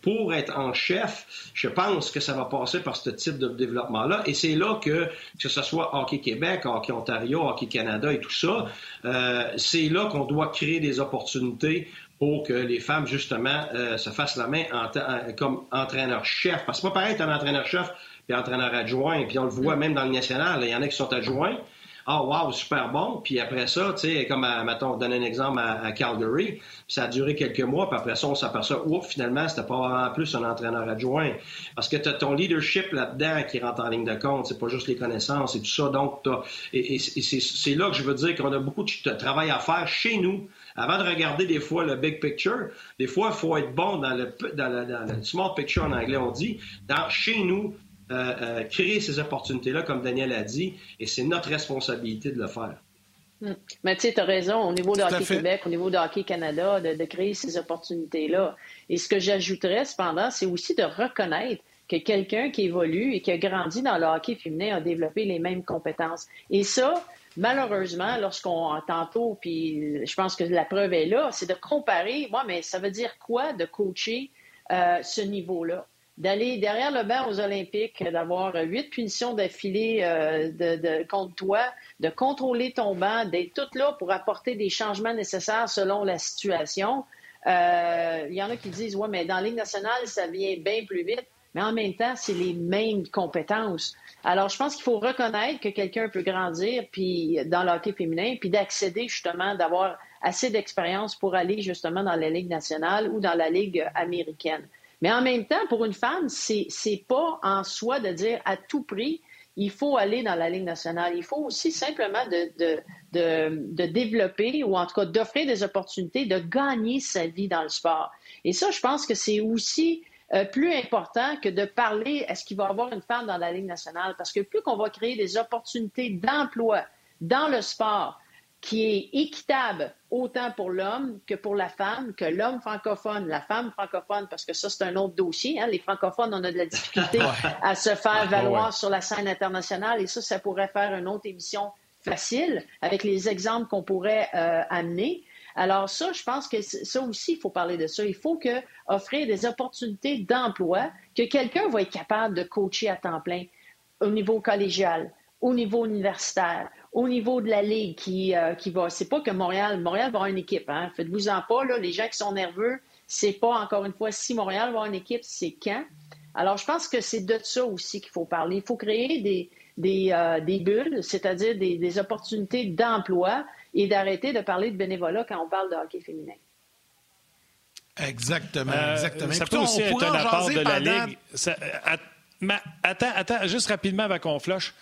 pour être en chef, je pense que ça va passer par ce type de développement-là. Et c'est là que, que ce soit Hockey Québec, Hockey Ontario, Hockey Canada et tout ça, euh, c'est là qu'on doit créer des opportunités pour que les femmes, justement, euh, se fassent la main en, comme entraîneur-chef. Parce que c'est pas pareil, être un entraîneur-chef puis entraîneur adjoint. Puis on le voit même dans le national, il y en a qui sont adjoints ah, wow, super bon. Puis après ça, tu sais, comme, à, mettons, donner un exemple à, Calgary, puis ça a duré quelques mois, puis après ça, on s'aperçoit, ouf, finalement, c'était pas en plus un entraîneur adjoint. Parce que tu as ton leadership là-dedans qui rentre en ligne de compte, c'est pas juste les connaissances et tout ça. Donc, et c'est là que je veux dire qu'on a beaucoup de travail à faire chez nous avant de regarder des fois le big picture, des fois, il faut être bon dans le, dans le, dans le small picture en anglais, on dit. Dans, chez nous, euh, euh, créer ces opportunités-là, comme Daniel a dit, et c'est notre responsabilité de le faire. Hmm. Mais tu sais, tu as raison, au niveau de Hockey Québec, au niveau de Hockey Canada, de, créer ces opportunités-là. Et ce que j'ajouterais, cependant, c'est aussi de reconnaître que quelqu'un qui évolue et qui a grandi dans le hockey féminin a développé les mêmes compétences. Et ça, malheureusement, lorsqu'on tantôt, puis je pense que la preuve est là, c'est de comparer, moi, mais ça veut dire quoi de coacher euh, ce niveau-là? D'aller derrière le banc aux Olympiques, d'avoir huit punitions d'affilée euh, contre toi, de contrôler ton banc, d'être tout là pour apporter des changements nécessaires selon la situation. Euh, il y en a qui disent, ouais, mais dans la Ligue nationale, ça vient bien plus vite. Mais en même temps, c'est les mêmes compétences. Alors, je pense qu'il faut reconnaître que quelqu'un peut grandir puis dans le hockey féminin, puis d'accéder justement, d'avoir assez d'expérience pour aller justement dans la Ligue nationale ou dans la Ligue américaine. Mais en même temps, pour une femme, c'est n'est pas en soi de dire à tout prix, il faut aller dans la Ligue nationale. Il faut aussi simplement de, de, développer ou en tout cas d'offrir des opportunités de gagner sa vie dans le sport. Et ça, je pense que c'est aussi euh, plus important que de parler est-ce qu'il va y avoir une femme dans la Ligue nationale. Parce que plus qu'on va créer des opportunités d'emploi dans le sport, qui est équitable autant pour l'homme que pour la femme, que l'homme francophone, la femme francophone, parce que ça, c'est un autre dossier. Hein. Les francophones, on a de la difficulté à se faire valoir sur la scène internationale et ça, ça pourrait faire une autre émission facile avec les exemples qu'on pourrait euh, amener. Alors ça, je pense que ça aussi, il faut parler de ça. Il faut que offrir des opportunités d'emploi, que quelqu'un va être capable de coacher à temps plein au niveau collégial, au niveau universitaire, au niveau de la Ligue qui, euh, qui va. C'est pas que Montréal. Montréal va avoir une équipe. Hein. Faites-vous-en pas, là, les gens qui sont nerveux, c'est pas encore une fois si Montréal va avoir une équipe, c'est quand? Alors, je pense que c'est de ça aussi qu'il faut parler. Il faut créer des, des, euh, des bulles, c'est-à-dire des, des opportunités d'emploi et d'arrêter de parler de bénévolat quand on parle de hockey féminin. Exactement, euh, exactement. ça peut aussi être un apport de la Ligue. attends, attends, juste rapidement avant qu'on flush.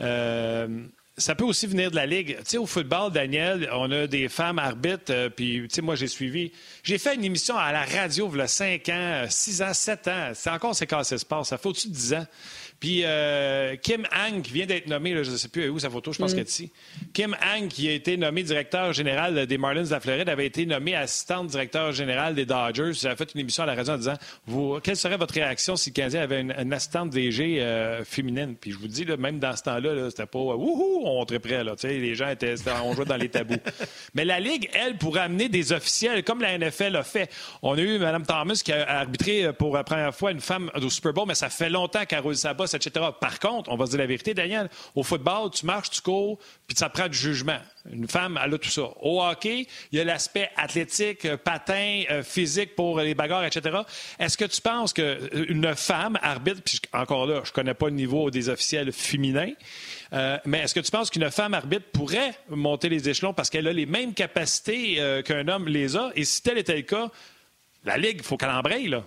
Euh, ça peut aussi venir de la Ligue. Tu sais, au football, Daniel, on a des femmes arbitres, euh, puis, tu sais, moi, j'ai suivi. J'ai fait une émission à la radio, il y a 5 ans, 6 ans, 7 ans. C'est encore c'est se passe. Ça fait au-dessus de 10 ans. Puis euh, Kim Hang, qui vient d'être nommé, je ne sais plus où sa photo, je pense mm. qu'elle est ici. Kim Hang, qui a été nommé directeur général des Marlins de la Floride, avait été nommé assistant directeur général des Dodgers. J'avais fait une émission à la radio en disant vous, quelle serait votre réaction si le Canadien avait une, assistante DG euh, féminine? Puis je vous dis, même dans ce temps-là, c'était pas wouhou, on très prêt. Là, les gens étaient, on jouait dans les tabous. Mais la Ligue, elle, pourrait amener des officiels, comme la NFL a fait. On a eu Mme Thomas qui a arbitré pour la première fois une femme au Super Bowl, mais ça fait longtemps qu'elle roule Par contre, on va se dire la vérité, Daniel, au football, tu marches, tu cours, puis ça prend du jugement. Une femme, elle a tout ça. Au hockey, il y a l'aspect athlétique, euh, patin, euh, physique pour les bagarres, etc. Est-ce que tu penses qu'une femme arbitre, puis encore là, je ne connais pas le niveau des officiels féminins, euh, mais est-ce que tu penses qu'une femme arbitre pourrait monter les échelons parce qu'elle a les mêmes capacités qu'un homme les a? Et si tel était le cas, la Ligue, il faut qu'elle embraye, là.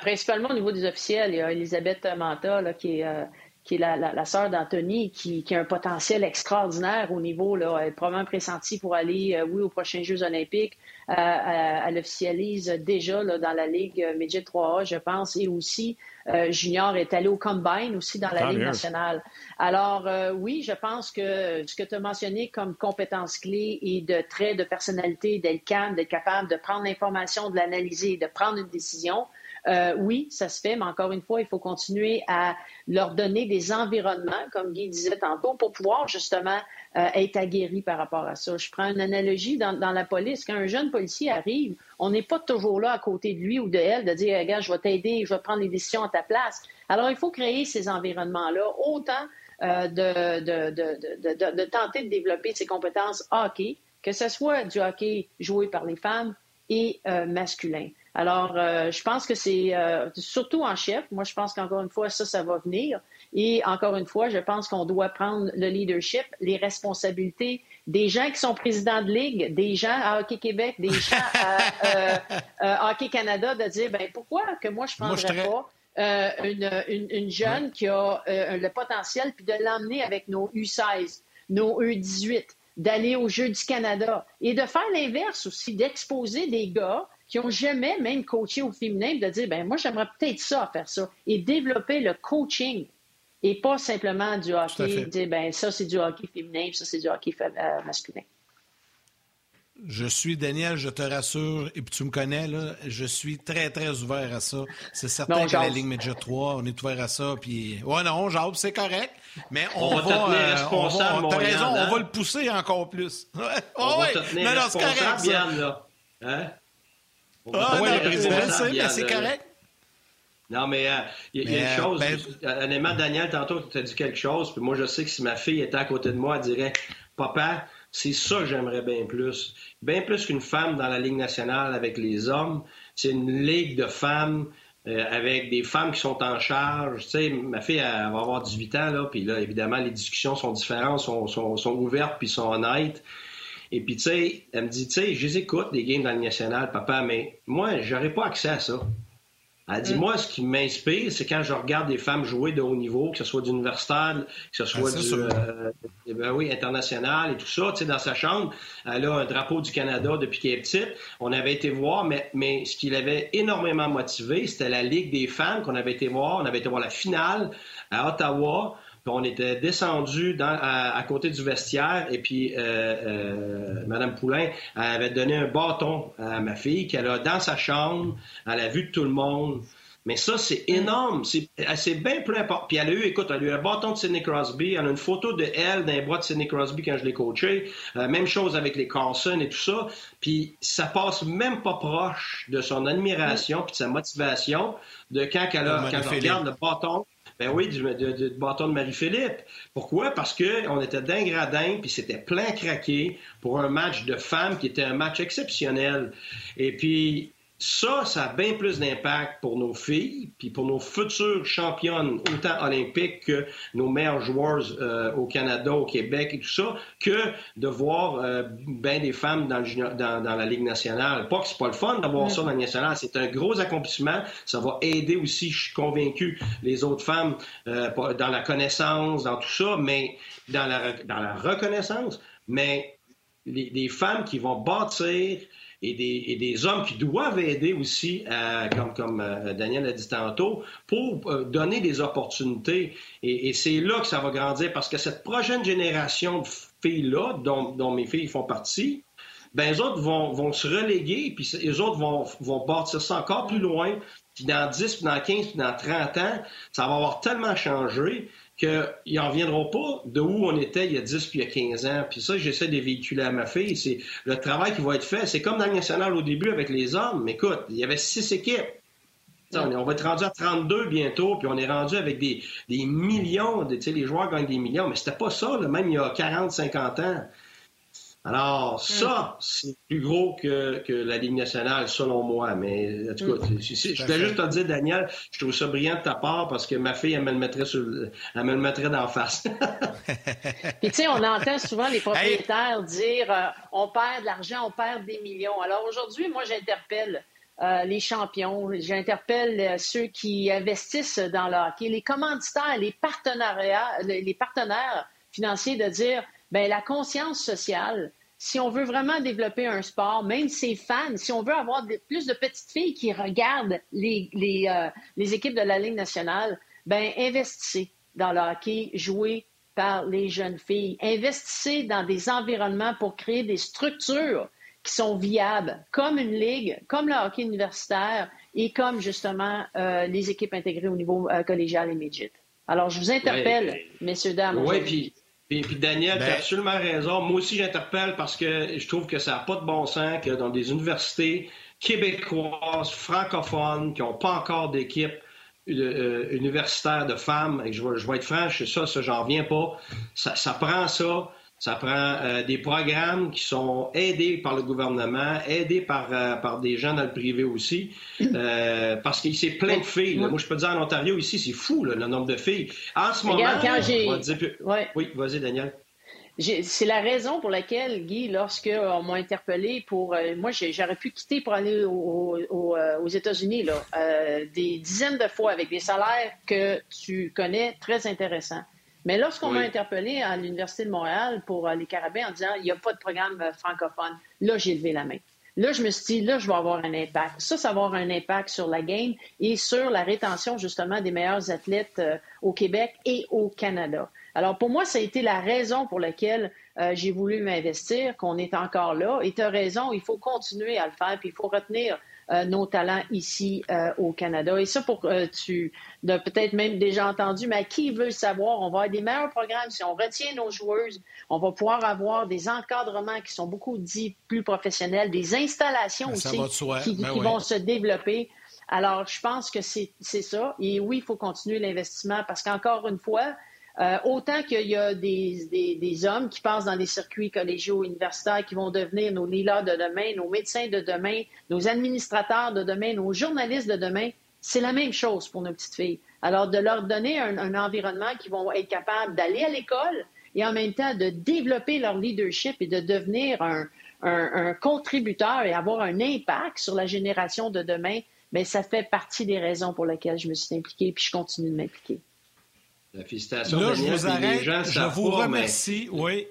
Principalement au niveau des officiels, il y a Elisabeth Manta qui est qui est la, la, sœur d'Anthony, qui, qui, a un potentiel extraordinaire au niveau, là, elle est probablement pressentie pour aller, euh, oui, aux prochains Jeux olympiques. Euh, elle, officialise déjà là, dans la Ligue Midget 3A, je pense, et aussi euh, Junior est allé au Combine aussi dans la Ligue nationale. Alors, oui, je pense que ce que tu as mentionné comme compétences clés et de traits de personnalité, d'être calme, d'être capable de prendre l'information, de l'analyser, de prendre une décision, euh, oui, ça se fait, mais encore une fois, il faut continuer à leur donner des environnements, comme Guy disait tantôt, pour pouvoir justement euh, être aguerri par rapport à ça. Je prends une analogie dans, la police. Quand un jeune policier arrive, on n'est pas toujours là à côté de lui ou de elle de dire, regarde, je vais t'aider, je vais prendre les décisions à ta place. Alors, il faut créer ces environnements-là, autant euh, de, tenter de développer ses compétences hockey, que ce soit du hockey joué par les femmes et masculin. Alors, euh, je pense que c'est euh, surtout en chef. Moi, je pense qu'encore une fois, ça, ça va venir. Et encore une fois, je pense qu'on doit prendre le leadership, les responsabilités des gens qui sont présidents de ligue, des gens à Hockey Québec, des gens à euh, Hockey Canada, de dire, ben pourquoi que moi, je ne prendrais pas une, jeune qui a le potentiel, puis de l'emmener avec nos U16, nos U18, d'aller aux Jeux du Canada et de faire l'inverse aussi, d'exposer des gars qui n'ont jamais même coaché au féminin, de dire, ben moi, j'aimerais peut-être ça, faire ça, et développer le coaching et pas simplement du hockey, dire, ben ça, c'est du hockey féminin, ça, c'est du hockey euh, masculin. Je suis Daniel, je te rassure, et puis tu me connais, là, je suis très, très ouvert à ça. C'est certain que la Ligue Média 3, on est ouvert à ça, puis... Ouais, non, Jacques, c'est correct, mais on, va... Euh, on va on, raison, on va le pousser encore plus. Ouais, on va te tenir non, non, c'est correct, là. Hein? Ah, c'est correct. Non, mais il y, a une chose. Ben... Honnêtement, Daniel, tantôt, tu as dit quelque chose. Puis moi, je sais que si ma fille était à côté de moi, elle dirait Papa, c'est ça que j'aimerais bien plus. Bien plus qu'une femme dans la Ligue nationale avec les hommes. C'est une ligue de femmes euh, avec des femmes qui sont en charge. Tu sais, ma fille, elle, va avoir 18 ans, là. Puis là, évidemment, les discussions sont différentes, sont, sont, sont ouvertes, puis sont honnêtes. Et puis, tu sais, elle me dit, tu sais, je les écoute, les games dans le national, papa, mais moi, j'aurais pas accès à ça. Elle dit, mm. moi, ce qui m'inspire, c'est quand je regarde des femmes jouer de haut niveau, que ce soit d'universitaire, que ce ah, soit du, euh, ben oui, international et tout ça. Tu sais, dans sa chambre, elle a un drapeau du Canada depuis qu'elle est petite. On avait été voir, mais, mais ce qui l'avait énormément motivé, c'était la Ligue des femmes qu'on avait été voir. On avait été voir la finale à Ottawa on était descendu à, côté du vestiaire et puis euh, euh, Madame Poulain avait donné un bâton à ma fille qu'elle a dans sa chambre, à la vue de tout le monde. Mais ça, c'est énorme. C'est bien plus important. Puis elle a eu, écoute, elle a eu un bâton de Sidney Crosby. Elle a une photo de elle dans les bras de Sidney Crosby quand je l'ai coaché. Euh, même chose avec les Carson et tout ça. Puis ça passe même pas proche de son admiration puis de sa motivation de quand elle, a, quand elle regarde le bâton ben oui, du, bâton de Marie-Philippe. Pourquoi? Parce qu'on était d'un gradin, puis c'était plein craqué pour un match de femmes qui était un match exceptionnel. Et puis, ça, ça a bien plus d'impact pour nos filles, puis pour nos futures championnes, autant olympiques que nos meilleurs joueurs euh, au Canada, au Québec et tout ça, que de voir euh, bien des femmes dans, le dans, dans, la Ligue nationale. Pas que c'est pas le fun d'avoir ça dans la Ligue nationale, c'est un gros accomplissement. Ça va aider aussi, je suis convaincu, les autres femmes euh, dans la connaissance, dans tout ça, mais dans la, dans la reconnaissance. Mais des femmes qui vont bâtir et des, hommes qui doivent aider aussi, euh, comme, comme euh, Daniel a dit tantôt, pour euh, donner des opportunités. Et, c'est là que ça va grandir parce que cette prochaine génération de filles-là, dont, mes filles font partie, ben les autres vont, vont se reléguer, puis les autres vont, vont bâtir ça encore plus loin. Puis dans 10, puis dans 15, puis dans 30 ans, ça va avoir tellement changé qu'ils n'en reviendront pas de où on était il y a 10 puis il y a 15 ans. Puis ça, j'essaie de véhiculer à ma fille. C'est le travail qui va être fait. C'est comme dans le national au début avec les hommes. Mais écoute, il y avait six équipes. On, va être rendu à 32 bientôt, puis on est rendu avec des, millions. De, les joueurs gagnent des millions, mais c'était pas ça, même il y a 40, 50 ans. Alors, ça, c'est plus gros que, que, la Ligue nationale, selon moi. Mais, en tout cas, je voulais juste te dire, Daniel, je trouve ça brillant de ta part parce que ma fille, elle me le mettrait, sur, elle me le mettrait d'en face. Puis, tu sais, on entend souvent les propriétaires dire euh, on perd de l'argent, on perd des millions. Alors, aujourd'hui, moi, j'interpelle. Euh, les champions, j'interpelle euh, ceux qui investissent dans le hockey, les commanditaires, les partenariats, les partenaires financiers de dire ben la conscience sociale, si on veut vraiment développer un sport, même ses fans, si on veut avoir plus de petites filles qui regardent les, les, euh, les équipes de la Ligue nationale, ben investissez dans le hockey joué par les jeunes filles. Investissez dans des environnements pour créer des structures qui sont viables, comme une ligue, comme le hockey universitaire et comme justement euh, les équipes intégrées au niveau euh, collégial et midget. Alors, je vous interpelle, messieurs, dames. Oui, puis puis, puis, Daniel, tu as ben- absolument raison. Moi aussi, j'interpelle parce que je trouve que ça n'a pas de bon sens que dans des universités québécoises, francophones, qui n'ont pas encore d'équipe euh, universitaire de femmes, et je, je vais être franc, ça, ça j'en reviens pas. Ça, ça prend ça. Ça prend euh, des programmes qui sont aidés par le gouvernement, aidés par, euh, par des gens dans le privé aussi, euh, parce que c'est plein de filles. Moi, je peux dire en Ontario, ici, c'est fou le nombre de filles. En ce moment, oui, vas-y, Daniel. C'est la raison pour laquelle, Guy, lorsque on m'a interpellé pour... moi, j'aurais pu quitter pour aller aux États-Unis là, des dizaines de fois avec des salaires que tu connais très intéressants. Mais lorsqu'on m'a interpellé à l'Université de Montréal pour euh, les Carabins en disant il n'y a pas de programme euh, francophone, là, j'ai levé la main. Là, je me suis dit, là, je vais avoir un impact. Ça, ça va avoir un impact sur la game et sur la rétention, justement, des meilleurs athlètes euh, au Québec et au Canada. Alors, pour moi, ça a été la raison pour laquelle j'ai voulu m'investir, qu'on est encore là. Et tu as raison, il faut continuer à le faire, puis il faut retenir nos talents ici euh, au Canada. Et ça, pour euh, tu as peut-être même déjà entendu, mais qui veut savoir, on va avoir des meilleurs programmes si on retient nos joueuses. On va pouvoir avoir des encadrements qui sont beaucoup dits plus professionnels, des installations ben, aussi qui, ben vont se développer. Alors, je pense que c'est ça. Et oui, il faut continuer l'investissement parce qu'encore une fois, euh, autant qu'il y a des, des, hommes qui passent dans des circuits collégiaux universitaires qui vont devenir nos leaders de demain, nos médecins de demain, nos administrateurs de demain, nos journalistes de demain, c'est la même chose pour nos petites filles. Alors, de leur donner un, environnement qui vont être capables d'aller à l'école et en même temps de développer leur leadership et de devenir un, un, contributeur et avoir un impact sur la génération de demain, bien, ça fait partie des raisons pour lesquelles je me suis impliquée puis je continue de m'impliquer. Félicitations, Là, je vous arrête. je vous remercie. Oui.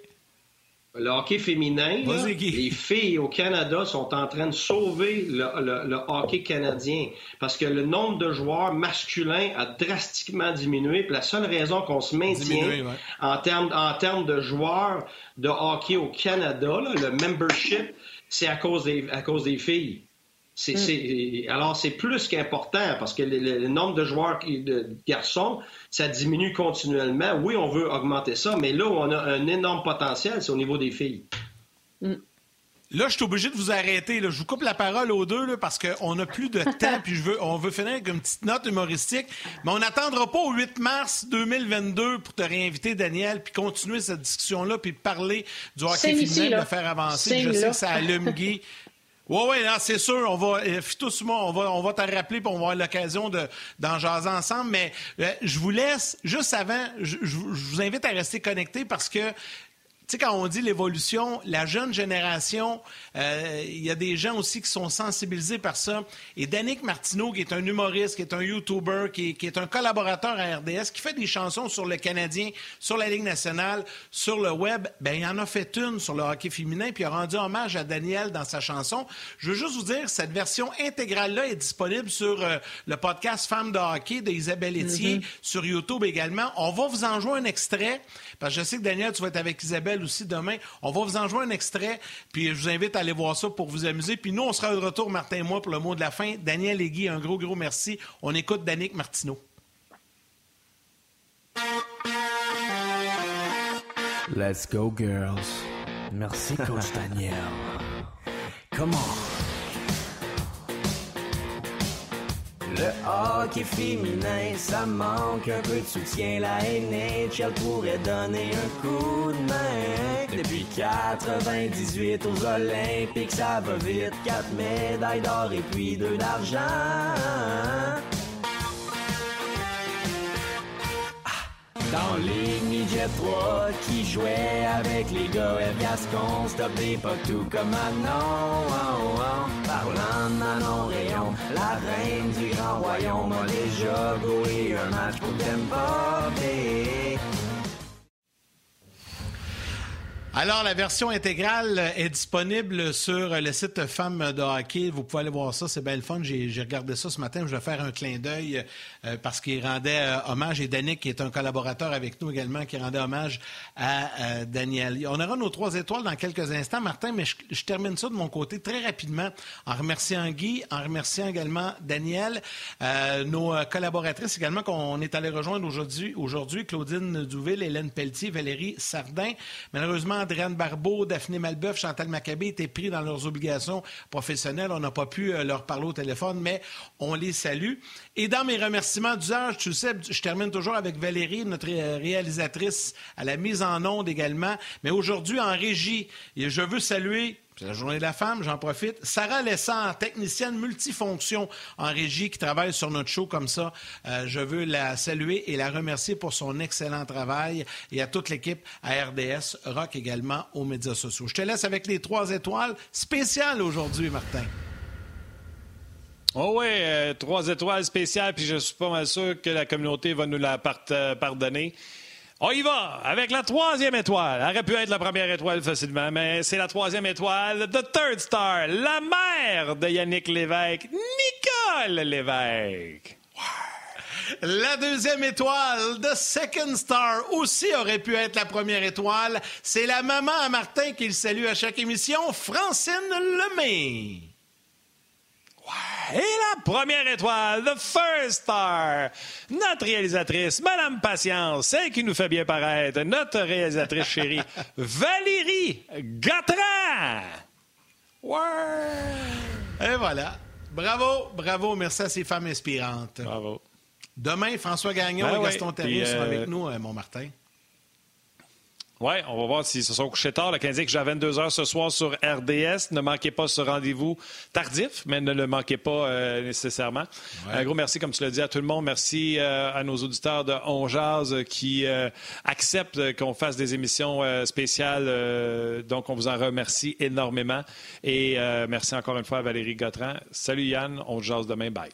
Le hockey féminin, les filles au Canada sont en train de sauver le, hockey canadien parce que le nombre de joueurs masculins a drastiquement diminué. Puis la seule raison qu'on se maintient en, termes, en de joueurs de hockey au Canada, le membership, c'est à cause des, à cause des filles. Mm. alors, c'est plus qu'important parce que le, nombre de joueurs de garçons, ça diminue continuellement. Oui, on veut augmenter ça, mais là où on a un énorme potentiel, c'est au niveau des filles. Mm. Là, je suis obligé de vous arrêter. Je vous coupe la parole aux deux parce qu'on n'a plus de temps puis je veux, on veut finir avec une petite note humoristique. Mais on n'attendra pas au 8 mars 2022 pour te réinviter, Daniel, puis continuer cette discussion-là puis parler du hockey féminin, de faire avancer. Je sais que ça allume Guy. Oui, oui, c'est sûr. On va, euh, on va, on va t'en rappeler pour avoir l'occasion d'en jaser ensemble. Mais euh, je vous laisse, juste avant, je, vous invite à rester connecté parce que sais, quand on dit l'évolution, la jeune génération, euh, il y a des gens aussi qui sont sensibilisés par ça. Et Danick Martineau, qui est un humoriste, qui est un YouTuber, qui est, un collaborateur à RDS, qui fait des chansons sur le Canadien, sur la Ligue nationale, sur le web, ben il en a fait une sur le hockey féminin, puis il a rendu hommage à Daniel dans sa chanson. Je veux juste vous dire, cette version intégrale-là est disponible sur euh, le podcast Femmes de hockey d'Isabelle Etier, mm-hmm. sur YouTube également. On va vous en jouer un extrait, parce que je sais que Daniel, tu vas être avec Isabelle aussi demain. On va vous en jouer un extrait, puis je vous invite à aller voir ça pour vous amuser. Puis nous, on sera de retour, Martin et moi, pour le mot de la fin. Daniel et Guy, un gros, gros merci. On écoute Danick Martineau. Let's go, girls. Merci, coach Daniel. Come on. Le hockey féminin, ça manque un peu de soutien. La NHL pourrait donner un coup de main. Depuis 98 aux Olympiques, ça va vite. Quatre médailles d'or et puis deux d'argent. Dans les midget 3 qui jouait avec les gars et Gascon, stop des pas tout comme Manon. Oh, oh. Parlant de Manon Rayon, la reine du grand royaume a déjà joué un match pour Demba Alors, la version intégrale est disponible sur le site Femmes de hockey. Vous pouvez aller voir ça, c'est bien le fun. J'ai regardé ça ce matin. Je vais faire un clin d'œil euh, parce qu'il rendait euh, hommage, et Danick, qui est un collaborateur avec nous également, qui rendait hommage à euh, Daniel. On aura nos trois étoiles dans quelques instants, Martin, mais je, termine ça de mon côté très rapidement en remerciant Guy, en remerciant également Daniel, nos collaboratrices également qu'on est allé rejoindre aujourd'hui, aujourd'hui Claudine Douville, Hélène Pelletier, Valérie Sardin. Malheureusement, Adrienne Barbeau, Daphné Malbeuf, Chantal Maccabé étaient pris dans leurs obligations professionnelles. On n'a pas pu euh, leur parler au téléphone, mais on les salue. Et dans mes remerciements d'usage, tu sais, je termine toujours avec Valérie, notre réalisatrice à la mise en onde également. Mais aujourd'hui, en régie, je veux saluer c'est la journée de la femme, j'en profite. Sarah Lessard, technicienne multifonction en régie qui travaille sur notre show comme ça. Euh, je veux la saluer et la remercier pour son excellent travail et à toute l'équipe à RDS, Rock également aux médias sociaux. Je te laisse avec les trois étoiles spéciales aujourd'hui, Martin. Oh oui, euh, trois étoiles spéciales, puis je suis pas mal sûr que la communauté va nous la euh, pardonner. On y va avec la troisième étoile. Elle aurait pu être la première étoile facilement, mais c'est la troisième étoile. The Third Star, la mère de Yannick Lévesque, Nicole Lévesque. La deuxième étoile, The Second Star, aussi aurait pu être la première étoile. C'est la maman à Martin qu'il salue à chaque émission, Francine Lemay. Et la première étoile, the first star, notre réalisatrice, Madame Patience, celle qui nous fait bien paraître, notre réalisatrice chérie, Valérie Gautran. Et voilà. Bravo, bravo, merci à ces femmes inspirantes. Bravo. Demain, François Gagnon ben et Gaston Terrier sont avec euh, nous, euh, mon Martin. Oui, on va voir s'ils se sont couchés tard. Le Canadien joue à 22 h ce soir sur RDS. Ne manquez pas ce rendez-vous tardif, mais ne le manquez pas euh, nécessairement. Un gros merci, comme tu l'as dit, à tout le monde. Merci euh, à nos auditeurs de On qui euh, acceptent qu'on fasse des émissions spéciales. donc, on vous en remercie énormément. Et merci encore une fois à Valérie Gautran. Salut Yann, on jase demain. Bye.